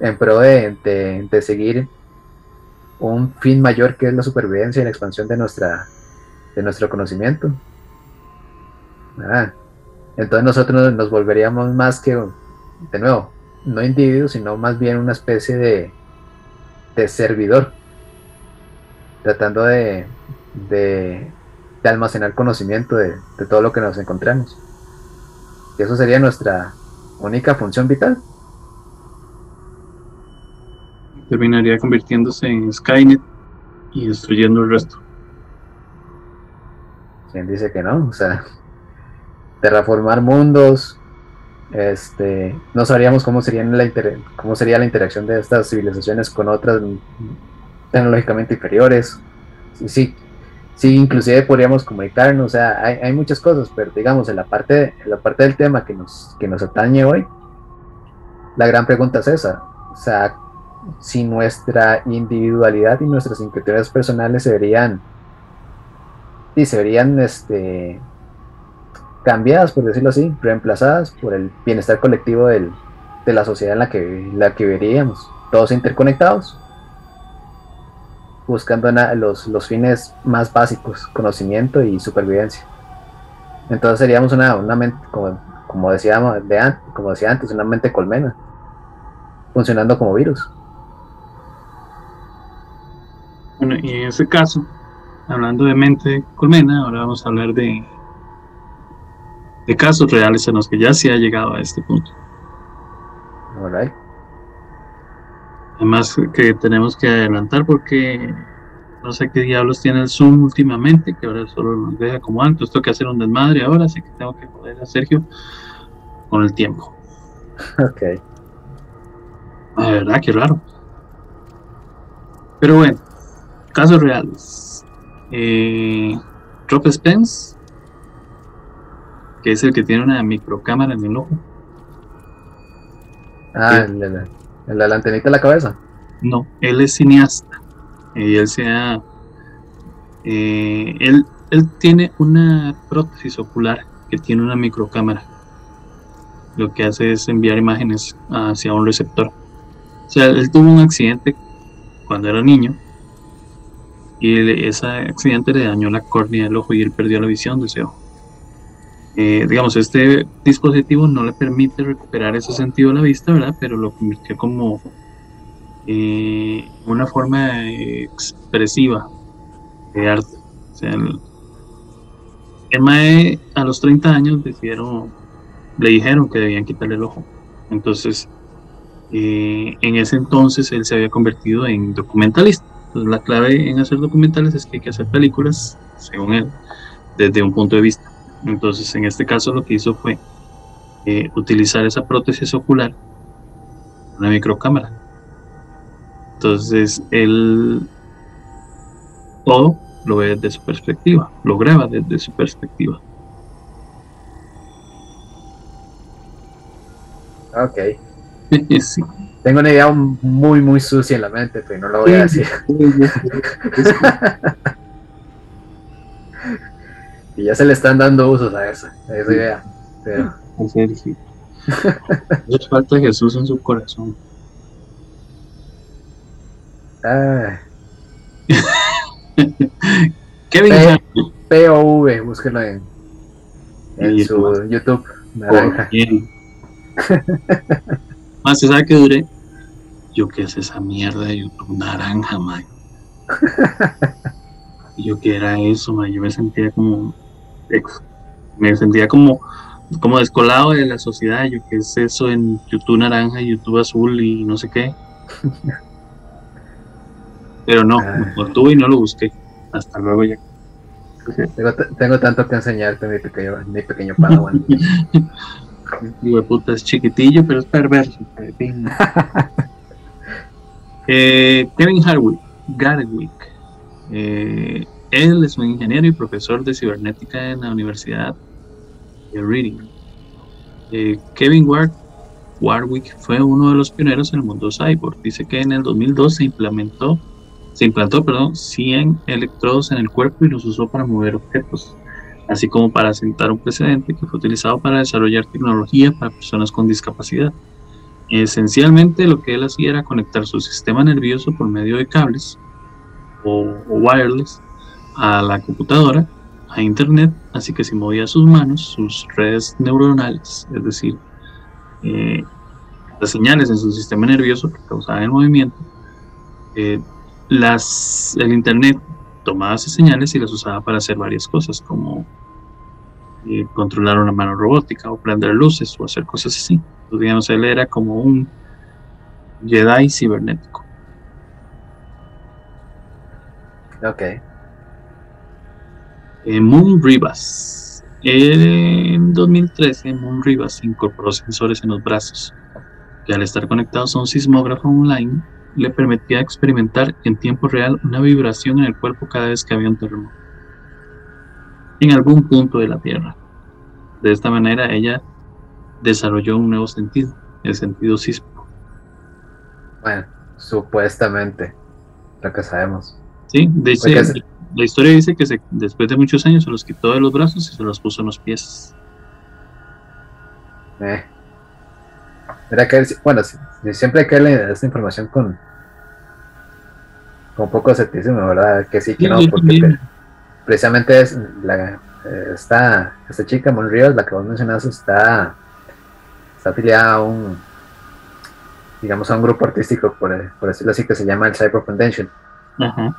en pro de, de seguir un fin mayor que es la supervivencia y la expansión de nuestra de nuestro conocimiento. Ah, entonces nosotros nos volveríamos más que, de nuevo, no individuos, sino más bien una especie de, de servidor, tratando de, de, almacenar conocimiento de, de, todo lo que nos encontramos. Y eso sería nuestra única función vital. Terminaría convirtiéndose en Skynet y destruyendo el resto. ¿Quién dice que no? O sea, terraformar mundos. Este, no sabríamos cómo, serían la cómo sería la interacción de estas civilizaciones con otras tecnológicamente inferiores. Sí, sí, sí inclusive podríamos comunicarnos, o sea, hay, hay, muchas cosas, pero digamos, en la parte, en la parte del tema que nos, que nos atañe hoy, la gran pregunta es esa, o sea, si nuestra individualidad y nuestras inquietudes personales se verían, y se verían, este, cambiadas, por decirlo así, reemplazadas por el bienestar colectivo del, de la sociedad en la que, la que viviríamos, todos interconectados, buscando los, los fines más básicos, conocimiento y supervivencia. Entonces seríamos una, una mente, como, como, decíamos de, como decía antes, una mente colmena, funcionando como virus. Bueno, y en ese caso, hablando de mente colmena, ahora vamos a hablar de de casos reales en los que ya se ha llegado a este punto. Además que tenemos que adelantar porque no sé qué diablos tiene el Zoom últimamente, que ahora solo nos deja como antes. Tengo que hacer un desmadre ahora, así que tengo que joder a Sergio con el tiempo. Ok. La verdad, qué raro. Pero bueno, casos reales. Eh, Spence que es el que tiene una microcámara en el ojo. Ah, el, el, el de la antenita de la cabeza. No, él es cineasta. Y él se ha. eh, él, él tiene una prótesis ocular que tiene una microcámara. Lo que hace es enviar imágenes hacia un receptor. O sea, él tuvo un accidente cuando era niño. Y ese accidente le dañó la córnea del ojo y él perdió la visión de ese ojo. Digamos, este dispositivo no le permite recuperar ese sentido de la vista, ¿verdad? Pero lo convirtió como eh, una forma eh, expresiva de arte. O el, mae a los 30 años decidieron, le dijeron que debían quitarle el ojo. Entonces, eh, en ese entonces él se había convertido en documentalista. La clave en hacer documentales es que hay que hacer películas, según él, desde un punto de vista. Entonces, en este caso lo que hizo fue eh, utilizar esa prótesis ocular, una microcámara. Entonces, él todo lo ve desde su perspectiva, lo graba desde su perspectiva. Ok. sí. Tengo una idea muy, muy sucia en la mente, pero no lo voy a decir. Y ya se le están dando usos a esa, a esa idea. Pero, Hacer, sí. Le falta Jesús en su corazón. ah, Kevin POV, búsquenlo en, en su más. YouTube. Naranja. Más se sabe que duré. Yo qué es esa mierda de YouTube naranja, man. Yo qué era eso, man. Yo me sentía como ex- me sentía como como descolado de la sociedad. Yo qué es eso en YouTube naranja, YouTube azul y no sé qué. Pero no, Ah. me contuve y no lo busqué. Hasta luego ya. Tengo, tanto que enseñarte, mi pequeño, mi pequeño padawan. De puta, es chiquitillo, pero es perverso. Eh, Kevin Harwick, Garwick. Eh, él es un ingeniero y profesor de cibernética en la Universidad de Reading. Eh, Kevin Ward, Warwick fue uno de los pioneros en el mundo cyborg. Dice que en el 2002 se implementó, se implantó, perdón, 100 electrodos en el cuerpo y los usó para mover objetos así como para sentar un precedente que fue utilizado para desarrollar tecnología para personas con discapacidad. Esencialmente lo que él hacía era conectar su sistema nervioso por medio de cables o, o wireless a la computadora, a internet, así que si movía sus manos, sus redes neuronales, es decir, eh, las señales en su sistema nervioso que causaban el movimiento, eh, las, el internet tomaba esas señales y las usaba para hacer varias cosas, como eh, controlar una mano robótica o prender luces o hacer cosas así. Entonces, él era como un Jedi cibernético. ok. Eh, Moon Rivas. En 2013, Moon Rivas incorporó sensores en los brazos, que al estar conectados a un sismógrafo online, le permitía experimentar en tiempo real una vibración en el cuerpo cada vez que había un terremoto. En algún punto de la Tierra. De esta manera, ella desarrolló un nuevo sentido, el sentido sísmico. Bueno, supuestamente. Lo que sabemos. Sí, Porque es- la historia dice que se- después de muchos años se los quitó de los brazos y se los puso en los pies. Eh. Que, bueno, si- si siempre hay que leer esta información con, con un poco de escepticismo, ¿verdad? Que sí, que no, Sí, porque pre- precisamente es la, eh, esta, esta chica, Mon Rivas, la que vos mencionaste, está, está afiliada a un, digamos, a un grupo artístico, por, por decirlo así, que se llama el Cyber Foundation. Ajá.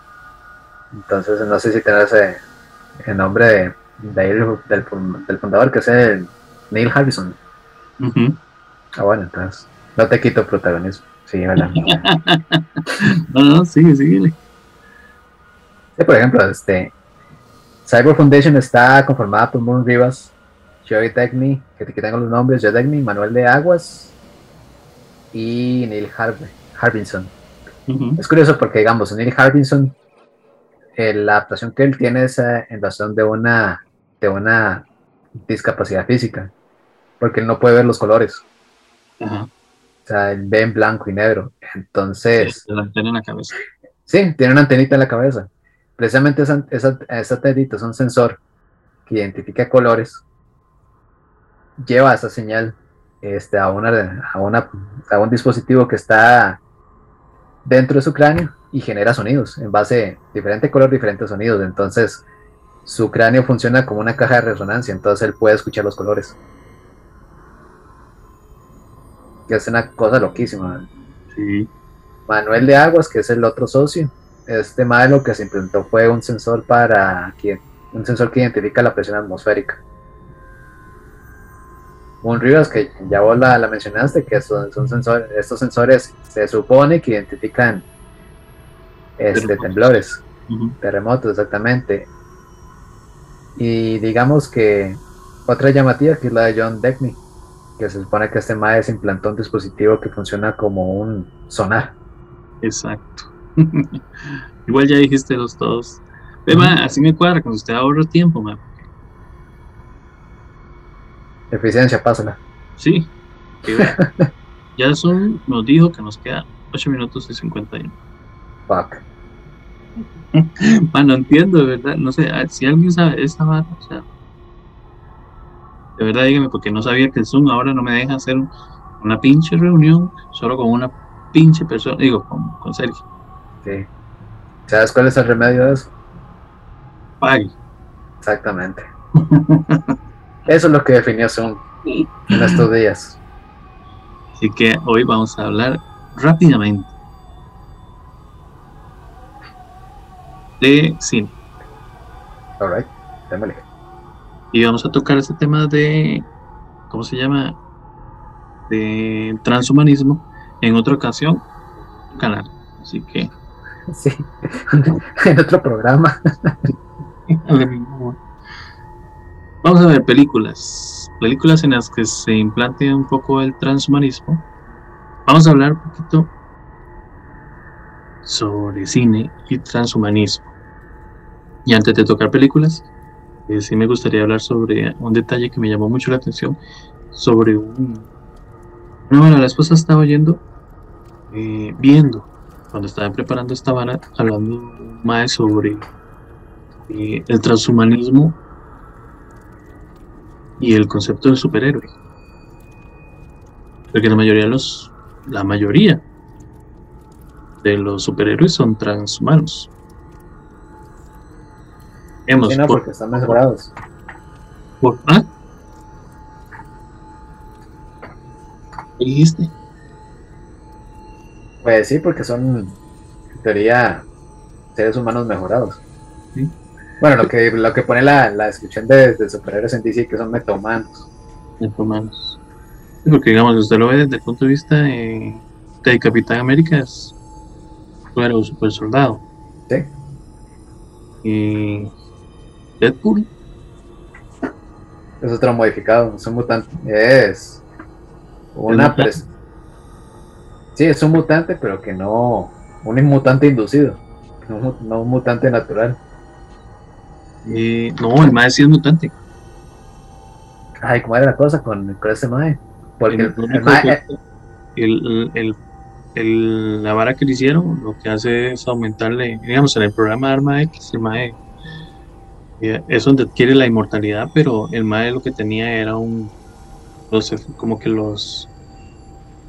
Entonces, no sé si tenés eh, el nombre de, de del, del fun- del fundador, que es el Neil Harrison. Ujú. Ah, bueno, entonces, no te quito protagonismo. Sí, hola. No, no, sigue, sigue. Sí, por ejemplo, este Cyber Foundation está conformada por Moon Rivas, Joey Degny, que aquí tengo los nombres, Joey Degny, Manuel de Aguas y Neil Harv- Harbinson. Es curioso porque, digamos, Neil Harbinson, eh, la adaptación que él tiene es eh, en razón de una, de una discapacidad física, porque él no puede ver los colores. Ajá. O sea, él ve en blanco y negro. Entonces, La antena en la cabeza. sí, tiene una antenita en la cabeza. Precisamente esa, esa, esa antenita es un sensor que identifica colores, lleva esa señal este, a, una, a, una, a un dispositivo que está dentro de su cráneo y genera sonidos en base diferente color, diferentes sonidos. Entonces, su cráneo funciona como una caja de resonancia, entonces él puede escuchar los colores. Que es una cosa loquísima. Sí. Manuel de Aguas, que es el otro socio, este madre lo que se implementó fue un sensor para un sensor que identifica la presión atmosférica. Moon Rivers, que ya vos la, la mencionaste, que son, son sensores, estos sensores se supone que identifican este, Terremotos. temblores, terremotos, exactamente. Y digamos que otra llamativa que es la de John Deckney, que se supone que este MAE se implantó un dispositivo que funciona como un sonar. Exacto. Igual ya dijiste los todos. Ve, ma, así me cuadra, cuando usted ahorra tiempo, ma. Eficiencia, pásala. Sí. ya son, nos dijo que nos queda 8 minutos y 51. Fuck. Ma, no entiendo, de verdad. No sé, ah, si alguien sabe esta vara, o sea. De verdad, dígame, porque no sabía que el Zoom ahora no me deja hacer una pinche reunión solo con una pinche persona. Digo, con, con Sergio. Sí. ¿Sabes cuál es el remedio de eso? Pague. Exactamente. Eso es lo que definió Zoom en estos días. Así que hoy vamos a hablar rápidamente de cine. Alright, démosle. Y vamos a tocar ese tema de, ¿cómo se llama? De transhumanismo en otra ocasión, canal. Así que, Sí, en otro programa. vamos a ver películas. Películas en las que se implante un poco el transhumanismo. Vamos a hablar un poquito sobre cine y transhumanismo. Y antes de tocar películas, eh, sí me gustaría hablar sobre un detalle que me llamó mucho la atención, sobre un... No, bueno, la esposa estaba oyendo, eh, viendo, cuando estaba preparando esta vara, hablando más sobre eh, el transhumanismo y el concepto del superhéroe. Porque la mayoría de los, la mayoría de los superhéroes son transhumanos. Hemos, Sí, no, por- porque están mejorados. por- ¿ah? ¿Qué dijiste? Pues sí, porque son, en teoría, seres humanos mejorados. Bueno, lo que, lo que pone la, la descripción de, de superhéroes en DC que son metahumanos. Humanos. Sí, porque digamos, usted lo ve desde el punto de vista eh, de Capitán América es fuera un super soldado. Sí. Y Deadpool, Es otro modificado, es un mutante. Es una mutante. pres- Sí, es un mutante, pero que no. Un inmutante inducido. No, no un mutante natural. Eh, no, el más sí es mutante. Ay, ¿cómo era la cosa con, con ese mae? Porque el, El el mae- el- la vara que le hicieron lo que hace es aumentarle, digamos, en el programa Arma X, el MAE eh, es donde adquiere la inmortalidad, pero el MAE lo que tenía era un, los, como que los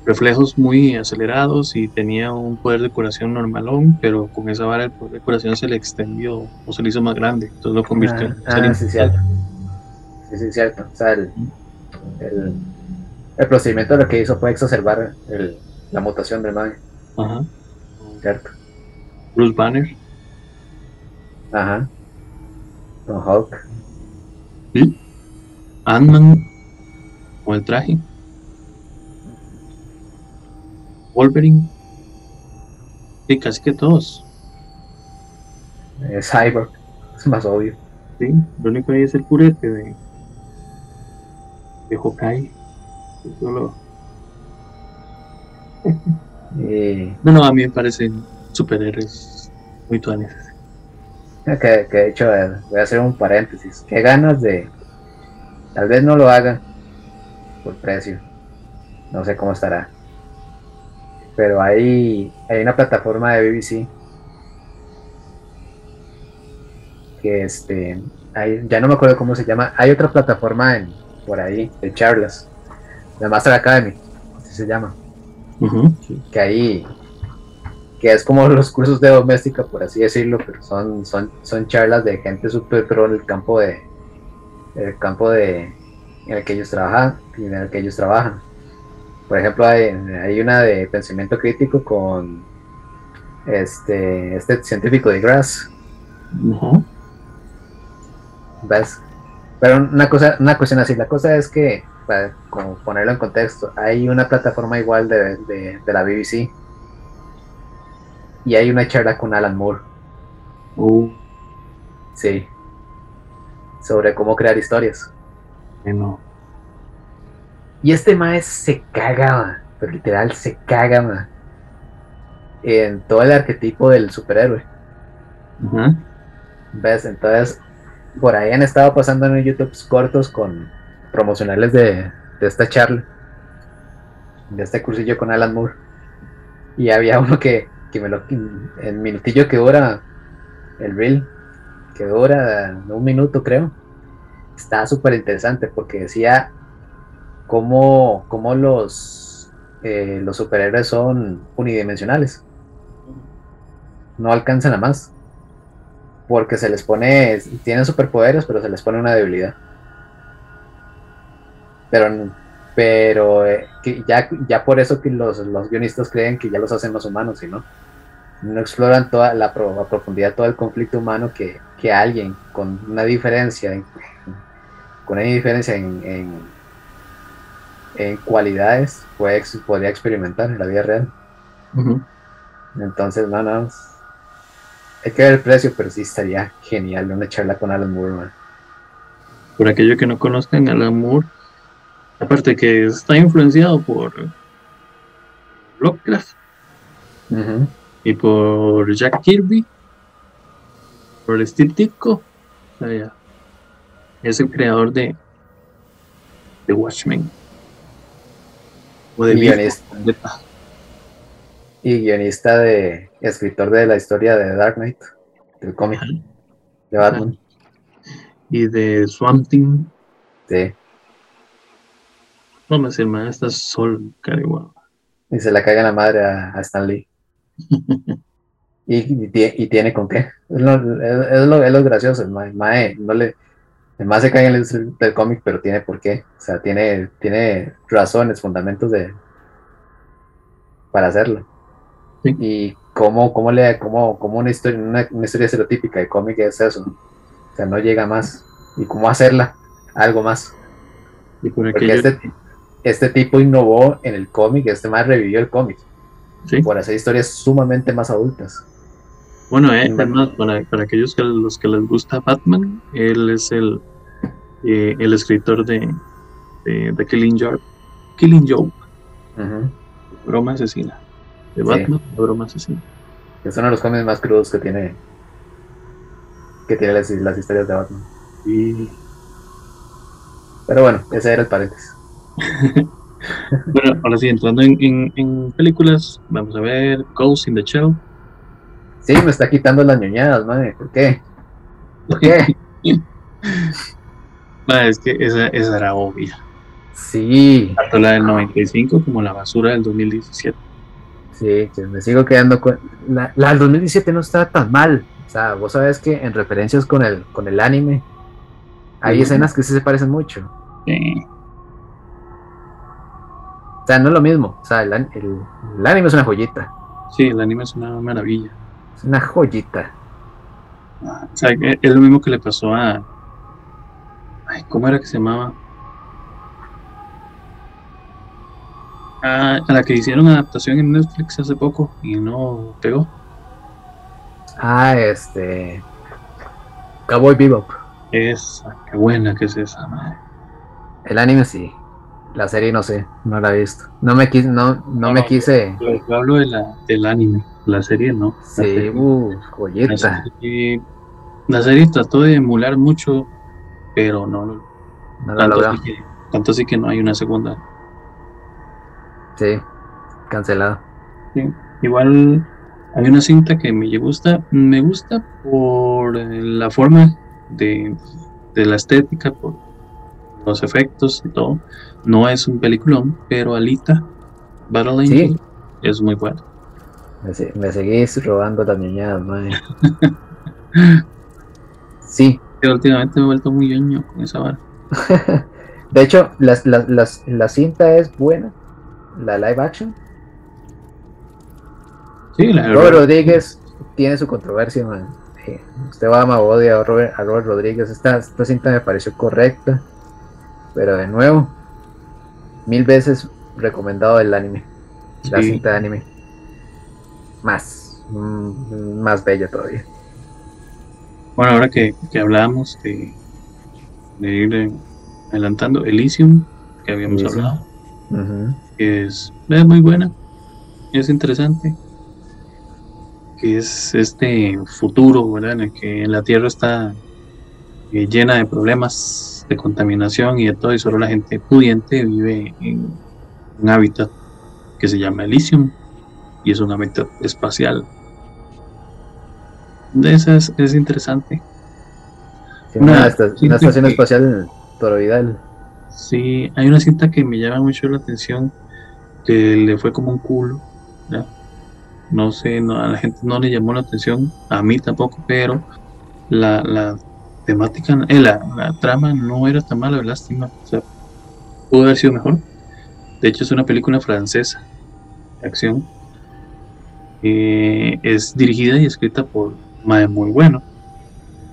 reflejos muy acelerados y tenía un poder de curación normalón, pero con esa vara el poder de curación se le extendió o se le hizo más grande, entonces lo convirtió en un Ah, ser ah, sí, cierto. Sí, sí, cierto. O sea, el, el, el procedimiento lo que hizo fue exacerbar el- la mutación del mae, Ajá. ¿cierto? Bruce Banner, Ajá. Con Hulk. ¿sí? Ant-Man con el traje. Wolverine. Sí, casi que todos. eh, Cyborg. Es más obvio. Sí, lo único ahí es el purete de, de Hawkeye. Solo, Y no, no, a mí me parecen superhéroes muy tuanes. que, que de hecho, eh, voy a hacer un paréntesis. Qué ganas de, Tal vez no lo haga por precio. No sé cómo estará. Pero hay, hay una plataforma de BBC que este, hay, ya no me acuerdo cómo se llama. Hay otra plataforma en, por ahí de charlas, la Master Academy, así se llama. Que ahí, que es como los cursos de doméstica, por así decirlo, pero son, son, son charlas de gente súper pro en el campo de, el campo de, en el que ellos trabajan, en el que ellos trabajan. Por ejemplo, hay, una de pensamiento crítico con este, este científico de Grass. ¿Ves? Pero una cosa, una cuestión así, la cosa es que, para como ponerlo en contexto, hay una plataforma igual de, de, la BBC y hay una charla con Alan Moore. Uh. Sí. Sobre cómo crear historias. No. Y este maestro se caga, pero literal se caga, en todo el arquetipo del superhéroe. ¿Ves? Entonces, por ahí han estado pasando en YouTube cortos con promocionales de, esta charla, de este cursillo con Alan Moore. Y había uno que, me lo. En minutillo que dura el reel, que dura un minuto, creo. Está súper interesante porque decía cómo, cómo los, eh, los superhéroes son unidimensionales. No alcanzan a más. Porque se les pone, tienen superpoderes, pero se les pone una debilidad. Pero, pero eh, ya, ya por eso que los, los, guionistas creen que ya los hacen más humanos, y no. No exploran toda la, profundidad, todo el conflicto humano que, alguien con una diferencia, con una diferencia en en cualidades puede, podría experimentar en la vida real. Entonces, no, no. Hay que ver el precio, pero sí estaría genial una charla con Alan Moore. Por aquello que no conozcan, Alan Moore, aparte que está influenciado por Lovecraft y por Jack Kirby, por Steve Ditko, es el creador de The Watchmen y guionista. Y guionista de escritor de la historia de Dark Knight, del cómic de Batman. Y de Swamp Thing. Sí. No me sé, man, esta sol, cariguado. Y se la caga la madre a, Stan Lee. y, y, tiene con qué. Es lo, es, lo, es lo gracioso, mae, no le, más se cae en el del cómic, pero tiene por qué. O sea, tiene, tiene razones, fundamentos de para hacerlo. Y cómo, cómo le cómo, cómo una historia, una, historia estereotípica de cómic es eso. O sea, no llega más. Y cómo hacerla algo más. Y Porque este, este, tipo innovó en el cómic, este más revivió el cómic. Por hacer historias sumamente más adultas. Bueno, eh, para, para, aquellos que los que les gusta Batman, él es el, eh, el escritor de, de, Killing Joke. Killing Joke. Broma asesina. De Batman, broma asesina. Es uno de los cómics más crudos que tiene que tiene las, historias de Batman. Y... Pero bueno, ese era el paréntesis. bueno, ahora sí, entrando en, en, películas, vamos a ver Ghost in the Shell. Sí, me está quitando las ñoñadas, madre. ¿Por qué? ¿Por qué? es que esa, esa era obvia. Sí. Tanto la del 95 como la basura del 2017. Sí, que me sigo quedando con. La, del 2017 no está tan mal. O sea, vos sabes que en referencias con el, con el anime, hay escenas que sí se parecen mucho. Sí. O sea, no es lo mismo. O sea, el, anime es una joyita. Sí, el anime es una maravilla. Es una joyita. o sea, es lo mismo que le pasó a. Ay, ¿cómo era que se llamaba? a, la que hicieron adaptación en Netflix hace poco y no pegó. Ah, este. Cowboy Bebop. Esa, qué buena que es esa, madre. El anime sí. La serie no sé, no la he visto. No me quise, no, no, me quise. Yo, hablo de la, del anime, la serie no. Sí, uh, joyeta. La serie, trató de emular mucho, pero no, No la tanto, logró. así que, tanto así que no hay una segunda. Sí, cancelado. Sí. Igual hay una cinta que me gusta, me gusta por eh, la forma de, de la estética, por los efectos y todo. No es un peliculón, pero Alita, Battle Sí. Angel, es muy bueno. Me, se- me seguís robando las niñadas, madre. Sí, Pero últimamente me he vuelto muy ñoño con esa vara. de hecho, las, las, las- la cinta es buena, la live action. Sí, la Robert. Rodríguez tiene su controversia, man. Sí, Usted va a odia a Robert, a Robert Rodríguez. Esta, esta cinta me pareció correcta, pero de nuevo, mil veces recomendado el anime, la Sí. cinta de anime. Más, mm, más bella todavía. Bueno, ahora que, que hablábamos de, de ir adelantando, Elysium, que habíamos Elysium. hablado, que es, es muy buena, es interesante, que es este futuro, ¿verdad? En el que la Tierra está eh, llena de problemas de contaminación y de todo, y solo la gente pudiente vive en un hábitat que se llama Elysium, y es un hábitat espacial. De esas es interesante. Sí, Una una, esta- una estación que- espacial toroidal. Sí, hay una cinta que me llama mucho la atención, que le fue como un culo, ¿ya? No sé, no, a la gente no le llamó la atención, a mí tampoco, pero la, la temática, eh, la, la trama no era tan mala, lástima, o sea, pudo haber sido mejor. De hecho, es una película francesa de acción. Eh, es dirigida y escrita por un mae muy bueno,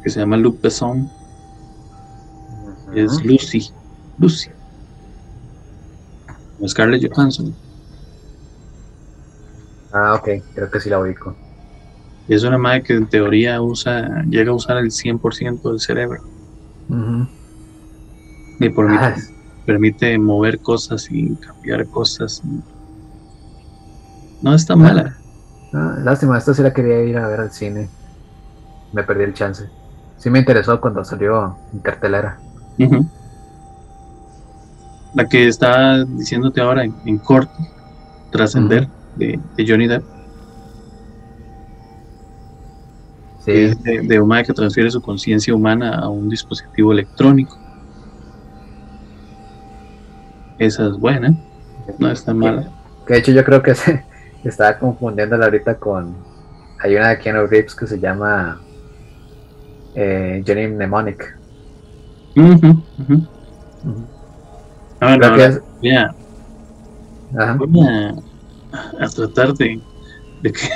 que se llama Luc Besson, es. Lucy. Lucy. Scarlett Johansson. Ah, ok, creo que sí la ubico. Y es una madre que en teoría usa, llega a usar el 100% del cerebro. Ujú. Y permite, Ah, permite mover cosas y cambiar cosas. y- No está mala. Ah, lástima, esta sí la quería ir a ver al cine. Me perdí el chance. Sí me interesó cuando salió en cartelera. La que estaba diciéndote ahora en, en corte, trascender, de, de Johnny Depp, Sí, es de, de mae que transfiere su conciencia humana a un dispositivo electrónico. Esa es buena, no está mala. que de hecho yo creo que se estaba confundiéndola ahorita con. Hay una de Keanu Reeves que se llama eh, Johnny Mnemonic. Creo que ahora es- voy a, Ajá. voy a- a tratar de, de, que-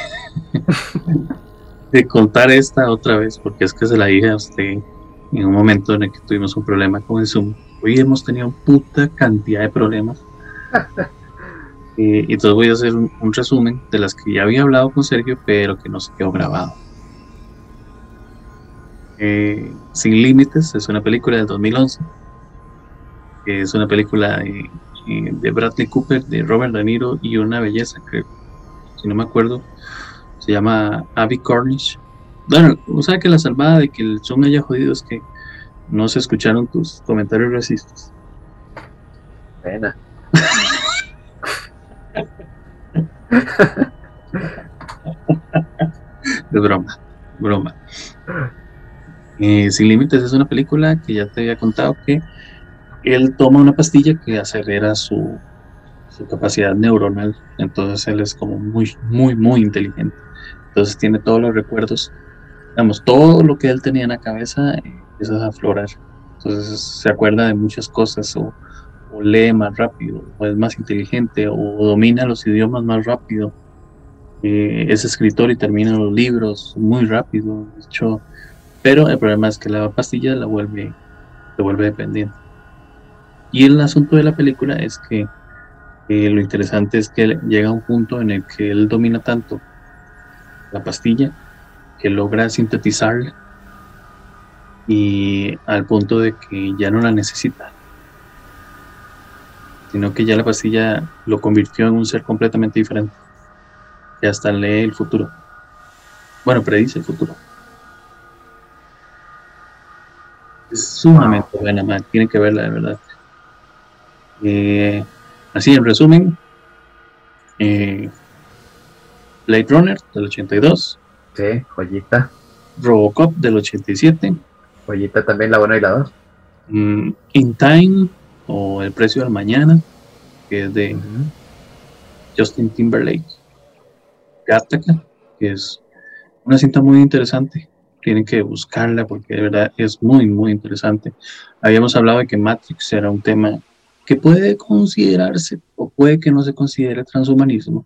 de contar esta otra vez, porque es que se la dije a usted en un momento en el que tuvimos un problema con el Zoom. Hoy hemos tenido puta cantidad de problemas. Eh, y entonces voy a hacer un, un resumen de las que ya había hablado con Sergio, pero que no se quedó grabado. Eh, Sin Límites es una película del 2011 que es una película de, eh, de Bradley Cooper, de Robert De Niro y una belleza que, si no me acuerdo, se llama Abby Cornish. Bueno, o sea que la salvada de que el Zoom haya jodido es que no se escucharon tus comentarios racistas. Pena. Es broma, broma. Eh, Sin Límites es una película que ya te había contado que él toma una pastilla que acelera su, su capacidad neuronal. Entonces él es como muy, muy, muy inteligente. Entonces tiene todos los recuerdos. Digamos, todo lo que él tenía en la cabeza eh, empieza a aflorar. Entonces se acuerda de muchas cosas o, lee más rápido, o es más inteligente, o domina los idiomas más rápido. Eh, es escritor y termina los libros muy rápido. De pero el problema es que la pastilla la vuelve, se vuelve dependiente. Y el asunto de la película es que eh, lo interesante es que llega a un punto en el que él domina tanto la pastilla que logra sintetizarla y al punto de que ya no la necesita, sino que ya la pastilla lo convirtió en un ser completamente diferente, que hasta lee el futuro. Bueno, predice el futuro. Es sumamente buena, man. Tienen que verla, de verdad. Eh, así, en resumen, eh, Blade Runner del 82. Sí, joyita. Robocop del 87. Joyita también la buena y la 2. Mm, In Time o El Precio del Mañana, que es de Justin Timberlake. Gattaca, que es una cinta muy interesante. Tienen que buscarla porque de verdad es muy, muy interesante. Habíamos hablado de que Matrix era un tema que puede considerarse o puede que no se considere transhumanismo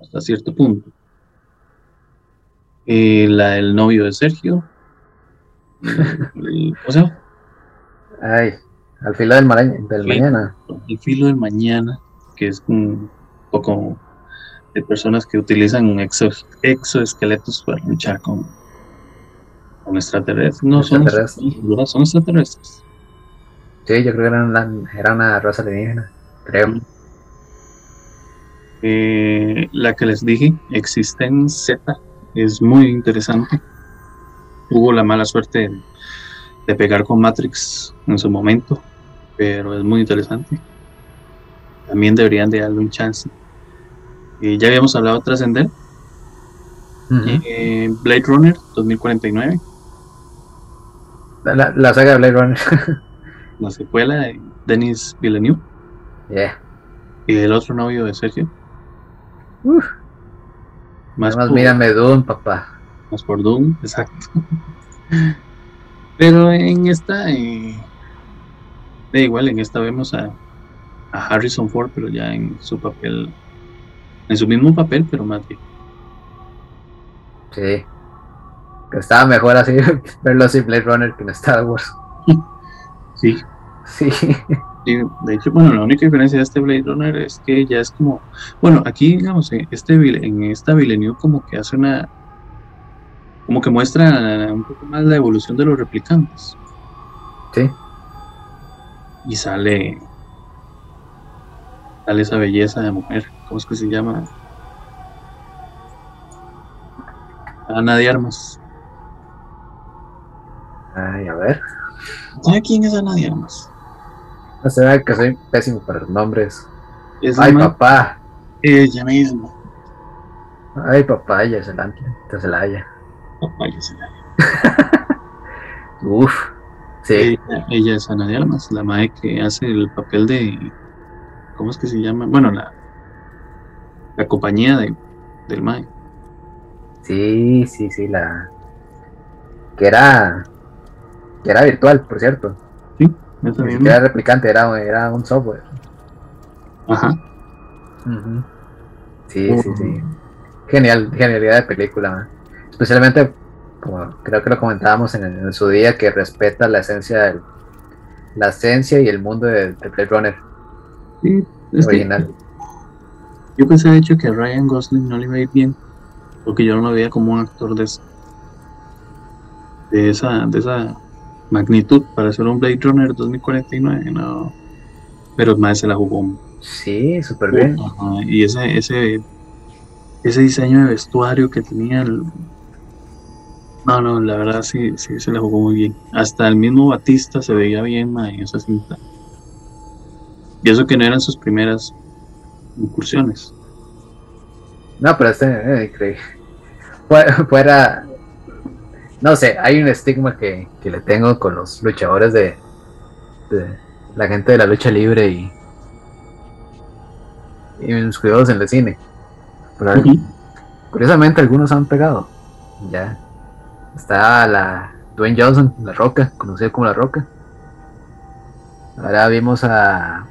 hasta cierto punto. Eh, la del novio de Sergio. Eh, o sea, Ay, al filo del, mara- del Sí. mañana. el filo del mañana, que es un poco de personas que utilizan exo- exoesqueletos para luchar con, con extraterrestres. No son Extraterrestres. ¿verdad? son extraterrestres. Sí, yo creo que era una, era una raza alienígena. Creo. Eh, la que les dije, Existen Z, es muy interesante. Tuvo la mala suerte de, de pegar con Matrix en su momento, pero es muy interesante. También deberían de darle un chance. Eh, ya habíamos hablado de Trascender, Ujú. eh, Blade Runner 2049, la, la- saga de Blade Runner. la secuela de Denis Villeneuve yeah. y el otro novio de Sergio. Uf, Más por- mírame Doom, papá. más por Doom, exacto. Pero en esta, eh, da igual, en esta vemos a, a Harrison Ford, pero ya en su papel, en su mismo papel, pero más bien. Sí. Que estaba mejor así, verlo así Blade Runner que en Star Wars. Sí, Sí. sí, de hecho, bueno, la única diferencia de este Blade Runner es que ya es como, bueno, aquí, digamos, en, este, en esta Villeneuve como que hace una, como que muestra un poco más la evolución de los replicantes. Sí. Y sale sale esa belleza de mujer ¿cómo es que se llama? Ana de Armas Ay, a ver. ¿sabe quién es Ana de Armas? No ve que soy pésimo para los nombres. es la Ay, papá. ella misma Ay, papá, ya se la te se la haya. Papaya se llama. Uf. Sí. ella, ella es Ana de Armas la madre que hace el papel de ¿cómo es que se llama? bueno la la compañía de, del mae Sí, sí, sí, la. Que era. Que era virtual, por cierto. Ni misma. siquiera era replicante, era, era un software. ajá Ujú. Sí, sí, sí. Genial, genialidad de película. Especialmente, como creo que lo comentábamos en, en su día, que respeta la esencia del, la esencia y el mundo de, de Blade Runner sí, es que- original. Yo pensé de hecho que a Ryan Gosling no le iba a ir bien, porque yo no lo veía como un actor de, esa- de esa, de esa magnitud para ser un Blade Runner 2049, no. Pero más se la jugó. Sí, súper bien. Y ese, ese, ese diseño de vestuario que tenía el- No, no, la verdad sí, sí se la jugó muy bien. Hasta el mismo Batista se veía bien ma, en esa cinta. Y eso que no eran sus primeras incursiones. No, pero este, eh, increíble. Fuera, no sé, hay un estigma que, que le tengo con los luchadores de, de la gente de la lucha libre y, y mis cuidados en el cine. Pero curiosamente algunos han pegado. Ya. Está la Dwayne Johnson, La Roca, conocido como La Roca. Ahora vimos a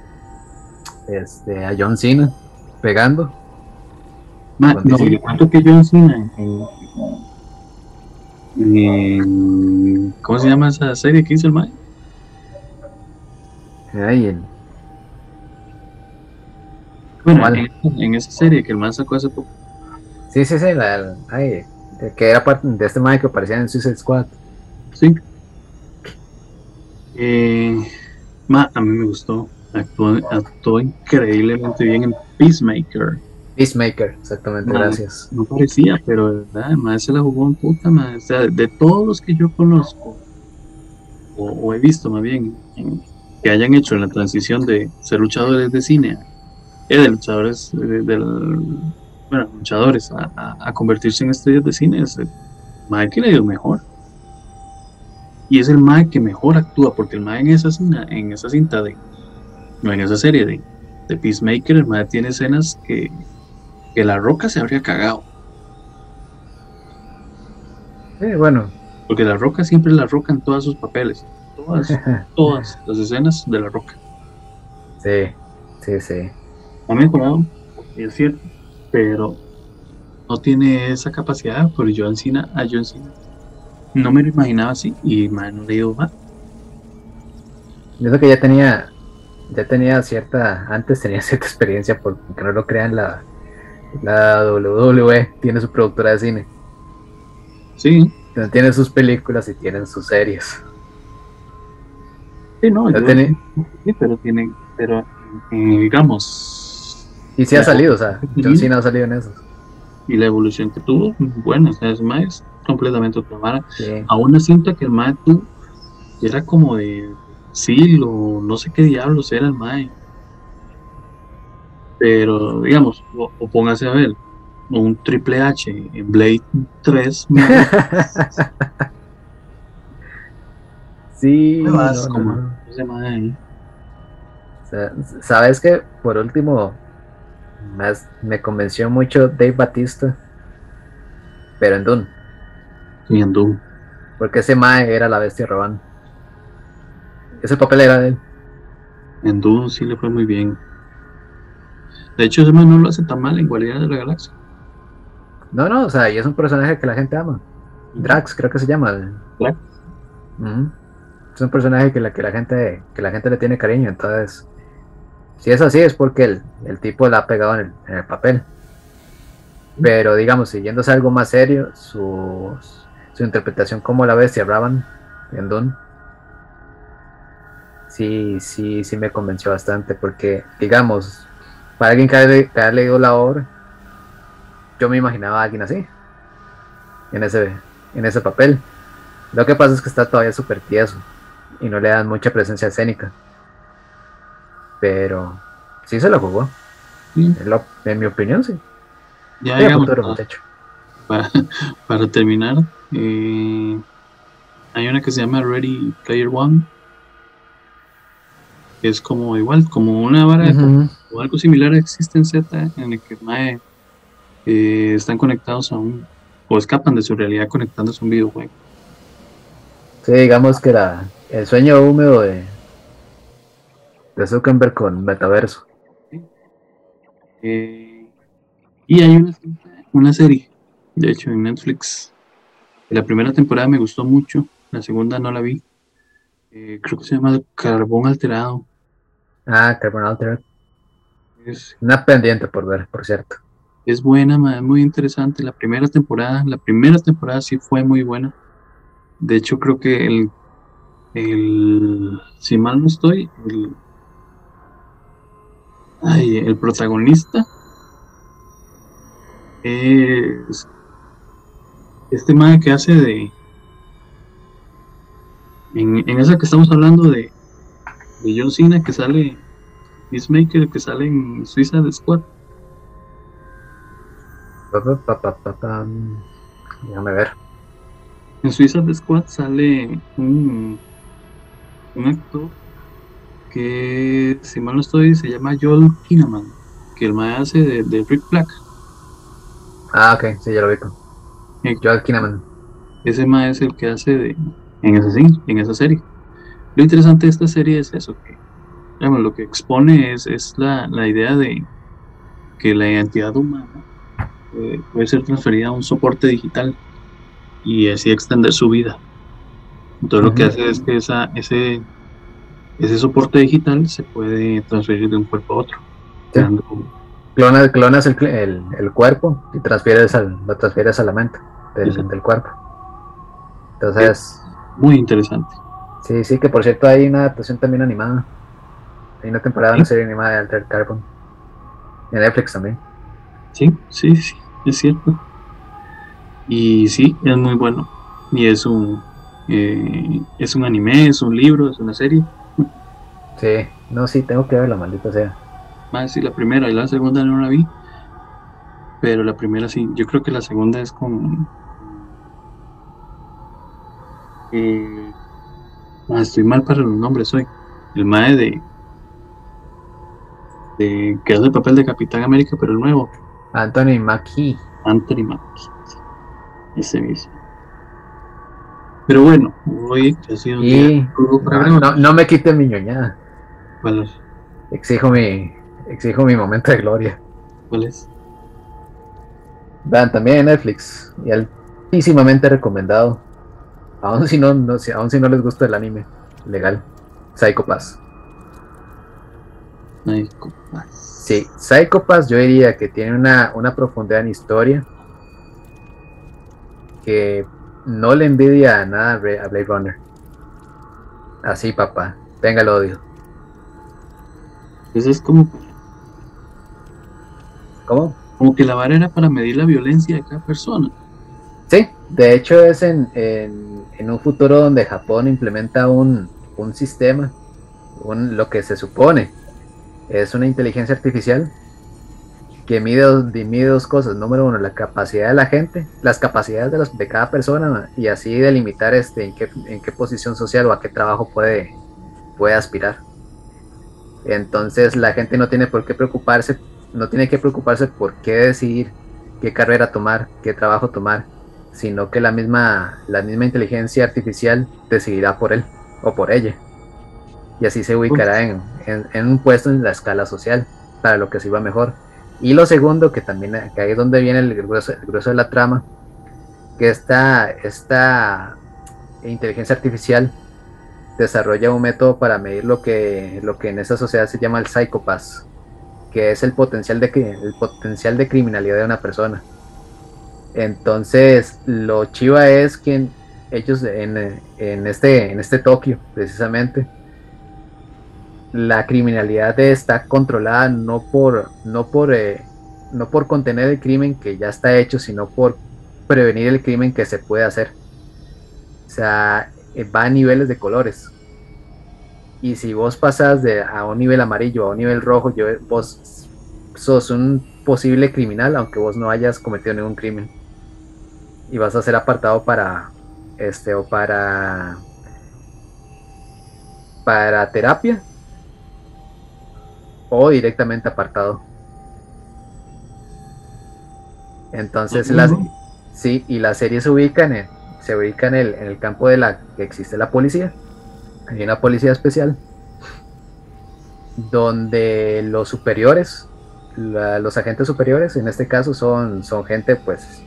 este a John Cena pegando. Ma, no, yo cuento que John Cena en, en- ¿cómo se llama esa serie que hizo el Mae? Ay, el- Bueno, en, en esa serie que el man sacó hace poco. Sí, sí, sí, la, la- ay, que era parte de este Mike que aparecía en Suicide Squad. Sí. Eh, ma, a mí me gustó. Actuó, actuó increíblemente bien en Peacemaker. Peacemaker, exactamente, Ma, gracias. No parecía, pero de verdad, además se la jugó en puta, ma. O sea, de todos los que yo conozco o, he visto más bien, que hayan hecho en la transición de ser luchadores de cine, eh, de luchadores, de, bueno, luchadores, a, convertirse en estrellas de cine, es el Mae que le dio mejor. Y es el Mae que mejor actúa, porque el Mae en esa, en esa cinta de, no en esa serie de, de Peacemaker, el Mae tiene escenas que, que la roca se habría cagado. Sí, bueno. Porque la roca siempre la roca en todos sus papeles. Todas, todas las escenas de la roca. Sí, sí, sí. Ha mejorado, es cierto, pero no tiene esa capacidad. Pero yo Cena, a John Cena no me lo imaginaba así y man, no le digo más. Yo que ya tenía, ya tenía cierta, antes tenía cierta experiencia, porque no lo crean, la, la WWE tiene su productora de cine. Sí. Tienen sus películas y tienen sus series. Sí, no, sí, pero tienen, pero eh, digamos. Y sí ha salido, o sea, John Cena ha salido en eso. Y la evolución que tuvo, bueno, es más completamente otra vara. A una cinta que el Mae tuvo era como de sí, o no sé qué diablos era el Mae. Pero, digamos, o póngase a ver, un Triple H en Blade 3. sí, Sabes que por último me convenció mucho Dave Batista, pero en Dune. Y en Dune. Porque ese Mae era la bestia Roban. Ese papel era de él. En Dune sí le fue muy bien. De hecho, ese Mae no lo hace tan mal en Guardianes de la Galaxia. No, no, o sea, y es un personaje que la gente ama. Drax, creo que se llama. Drax. Es un personaje que la, que la gente que la gente le tiene cariño, entonces si es así es porque el, el tipo la ha pegado en el, papel. Pero digamos, siguiéndose algo más serio, su, su interpretación como la bestia Raban en Dune, sí, sí, sí me convenció bastante porque, digamos, para alguien que haya leído la obra, yo me imaginaba a alguien así, en ese, en ese papel. Lo que pasa es que está todavía súper tieso y no le dan mucha presencia escénica. Pero sí se lo jugó. En, mi opinión, sí. Ya, para, para, terminar, eh, hay una que se llama Ready Player One. Que es como igual, como una vara o algo similar existe en Z, en el que Mae eh, están conectados a un, o escapan de su realidad conectándose a un videojuego. Sí, digamos que era el sueño húmedo de, de Zuckerberg con Metaverso. Eh, y hay una, una, serie, de hecho, en Netflix. La primera temporada me gustó mucho, la segunda no la vi. Eh, creo que se llama Carbón Alterado. Ah, Carbón Alterado. Es, una pendiente por ver, por cierto es buena, muy interesante. La primera temporada, la primera temporada sí fue muy buena. De hecho, creo que el, el si mal no estoy, el, el protagonista es este man que hace de en, en, esa que estamos hablando de, de John Cena que sale Peacemaker que sale en Suiza de Squad Déjame ver. En Suiza de Squad sale un, un actor que, si mal no estoy, se llama Joel Kinnaman, que el más hace de, de, Rick Black. Ah, ok, sí, ya lo vi. Joel Kinnaman. Ese más es el que hace de, en, esa, en esa serie. Lo interesante de esta serie es eso, que digamos, lo que expone es, es la, la idea de que la identidad humana eh, puede ser transferida a un soporte digital y así extender su vida. Entonces lo que hace es que esa, ese, ese soporte digital se puede transferir de un cuerpo a otro. clonas, el, el, cuerpo y transfieres al, lo transfieres a la mente del, del cuerpo. Entonces... muy interesante. Sí, sí, que por cierto hay una adaptación también animada. Hay una temporada de una serie animada de Altered Carbon. En Netflix también. Sí, sí, sí es cierto. Y sí, es muy bueno. Y es un, Eh, ¿Es un anime? ¿Es un libro? ¿Es una serie? Sí, no, sí, tengo que ver la maldita sea. Más sí, la primera y la segunda no la vi. Pero la primera sí, yo creo que la segunda es con. Eh, ah, estoy mal para los nombres hoy. El mae de. de que hace el papel de Capitán América, pero el nuevo. Anthony Mackie. Anthony Mackie. Ese mismo. Pero bueno, hoy ha sido un Y día no, no me quiten mi ñoñada. ¿Cuál es? Exijo mi, exijo mi momento de gloria. ¿Cuál es? Vean, también en Netflix. Y altísimamente recomendado. Aún si no, no si, aún si no les gusta el anime. Legal. Psycho Pass. Ay, compas. Sí, Psycho Pass yo diría que tiene una, una profundidad en historia. Que no le envidia a nada a Blade Runner. Así, papá. Venga el odio. Eso es como, ¿Cómo? como que la vara era para medir la violencia de cada persona. Sí, de hecho es en, en- en un futuro donde Japón implementa un, un sistema, un- lo que se supone es una inteligencia artificial que mide, dos- mide dos cosas. Número uno, la capacidad de la gente, las capacidades de, los- de cada persona y así delimitar este, en, qué, en qué posición social o a qué trabajo puede, puede aspirar. Entonces la gente no tiene por qué preocuparse, no tiene que preocuparse por qué decidir qué carrera tomar, qué trabajo tomar, sino que la misma, la misma inteligencia artificial decidirá por él o por ella. Y así se ubicará en, en- en un puesto en la escala social, para lo que sirva mejor. Y lo segundo, que también que ahí es donde viene el grueso, el grueso de la trama, que esta, esta inteligencia artificial desarrolla un método para medir lo que, lo que en esa sociedad se llama el psychopath, que es el potencial de, el potencial de criminalidad de una persona. Entonces, lo chiva es que ellos en, en este, en este Tokio, precisamente, la criminalidad está controlada no por, no por, eh, no por contener el crimen que ya está hecho, sino por prevenir el crimen que se puede hacer. O sea, va a niveles de colores. Y si vos pasas de, a un nivel amarillo a un nivel rojo, yo, vos sos un posible criminal, aunque vos no hayas cometido ningún crimen. Y vas a ser apartado para este o para para terapia o directamente apartado. Entonces las sí, y la serie se ubica en el, se ubica en el, en el campo de la que existe la policía. Hay una policía especial donde los superiores, los agentes superiores, en este caso son, son gente pues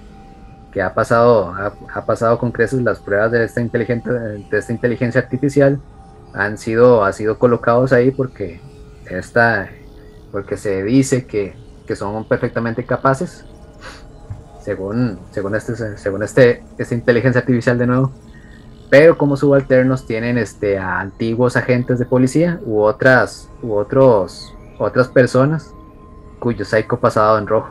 que ha pasado, ha, ha pasado con creces las pruebas de esta, inteligente, de esta inteligencia artificial, han sido, ha sido colocados ahí porque esta, porque se dice que, que son perfectamente capaces, según, según este, según este, esta inteligencia artificial de nuevo, pero como subalternos tienen este, antiguos agentes de policía u otras, u otros, otras personas cuyo psycho pasado en rojo.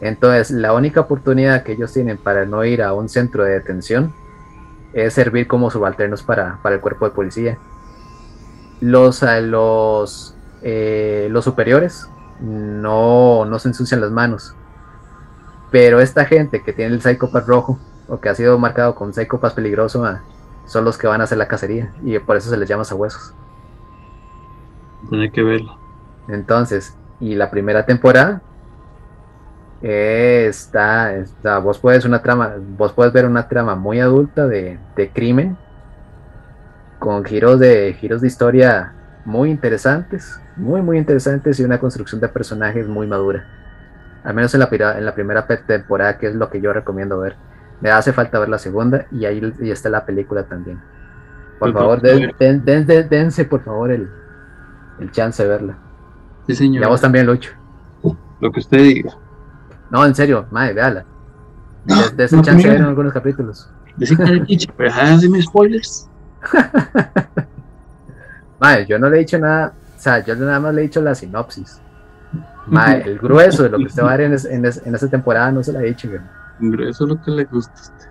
Entonces, la única oportunidad que ellos tienen para no ir a un centro de detención es servir como subalternos para, para el cuerpo de policía. Los, los, eh, los superiores no, no se ensucian las manos. Pero esta gente que tiene el psicópata rojo o que ha sido marcado con psicópata peligroso ah, son los que van a hacer la cacería y por eso se les llama sabuesos. Tiene que verlo. Entonces, y la primera temporada eh, está, está- vos puedes una trama, vos puedes ver una trama muy adulta de, de crimen con giros de giros de historia muy interesantes, muy muy interesantes y una construcción de personajes muy madura. Al menos en la, pira- en la primera temporada, que es lo que yo recomiendo ver. Me hace falta ver la segunda y ahí y está la película también. Por favor, den- den- den- dense por favor el, el chance de verla. Sí, señor. Y a vos también, Lucho. Lo que usted diga. No, en serio, madre, véala. No, Des- chance de ver en algunos capítulos. Decí que pero dime spoilers. Madre, yo no le he dicho nada, o sea, yo nada más le he dicho la sinopsis. Madre, el grueso de lo que usted va a ver en, es- en, es- en esta temporada no se la he dicho, güey. Eso es lo que le gusta a usted.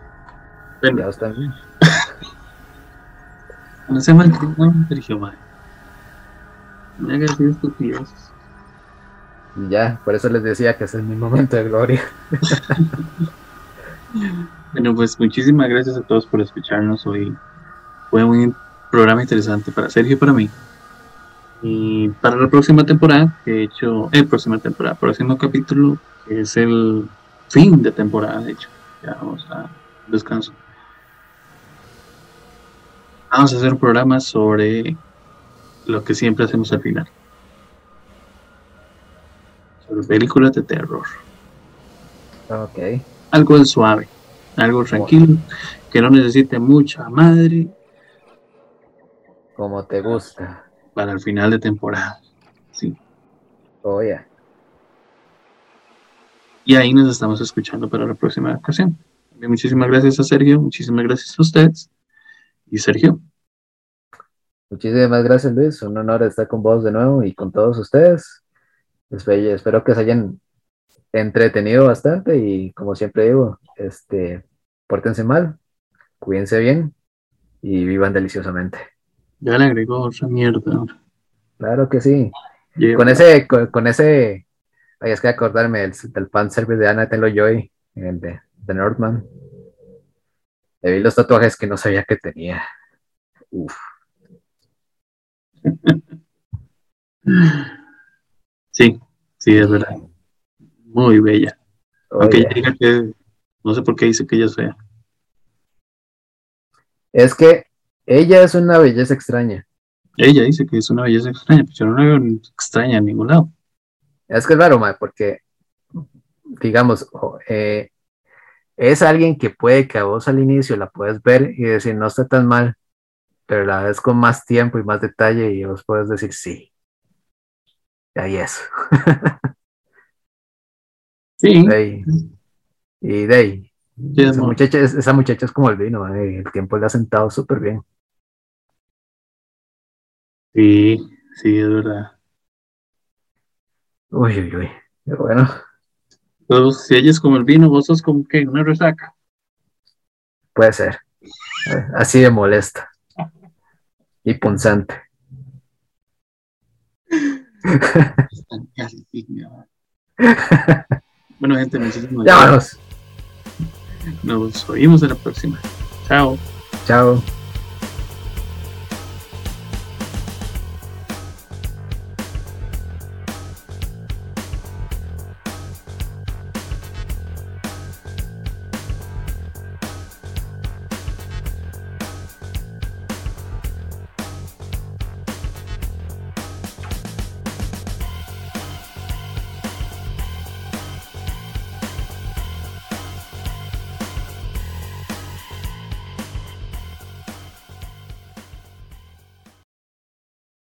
Bueno, Ya. No se malcrió, Sergio. Me hagas decir estupideces. Y ya, por eso les decía que ese es mi momento de gloria. Bueno, pues muchísimas gracias a todos por escucharnos hoy. Fue un programa interesante para Sergio y para mí. Y para la próxima temporada, que he hecho, eh, próxima temporada, próximo capítulo, que es el fin de temporada, de hecho. Ya vamos a descanso. Vamos a hacer un programa sobre lo que siempre hacemos al final. Sobre películas de terror. Ok. Algo suave, algo tranquilo, que no necesite mucha madre Como te gusta. Para el final de temporada. Sí. Oh, ya. Y ahí nos estamos escuchando para la próxima ocasión. Muchísimas gracias a Sergio, muchísimas gracias a ustedes. Y Sergio, Muchísimas gracias, Luis. Un honor estar con vos de nuevo y con todos ustedes. Espe- Espero que se hayan entretenido bastante y como siempre digo, este, pórtense mal, cuídense bien y vivan deliciosamente. Ya le agregó otra mierda. Claro que sí. Con ese, con, con ese, ay, es que acordarme del, del fan service de Anna Taylor Joy, el de, de Northman. Le vi los tatuajes que no sabía que tenía. Uf. Sí, sí, es verdad. Muy bella. Aunque Oye, ella diga que no sé por qué dice que ella es fea. es que ella es una belleza extraña. Ella dice que es una belleza extraña, pero yo no la veo extraña en ningún lado. Es que es raro, mae, porque, digamos, eh, es alguien que puede que a vos al inicio la puedes ver y decir, no está tan mal, pero la ves con más tiempo y más detalle y vos puedes decir, sí. Y ahí es. Sí, De ahí. Y de ahí. sí, Esa muchacha, es- esa muchacha es como el vino, mae, el tiempo le ha sentado súper bien. Sí, sí, es verdad. Uy, uy, uy. Pero bueno, Pero si ella es como el vino, vos sos como que una resaca. puede ser. Así de molesta. Y punzante. Bueno, gente, muchísimas gracias. Nos oímos en la próxima. Chao. Chao.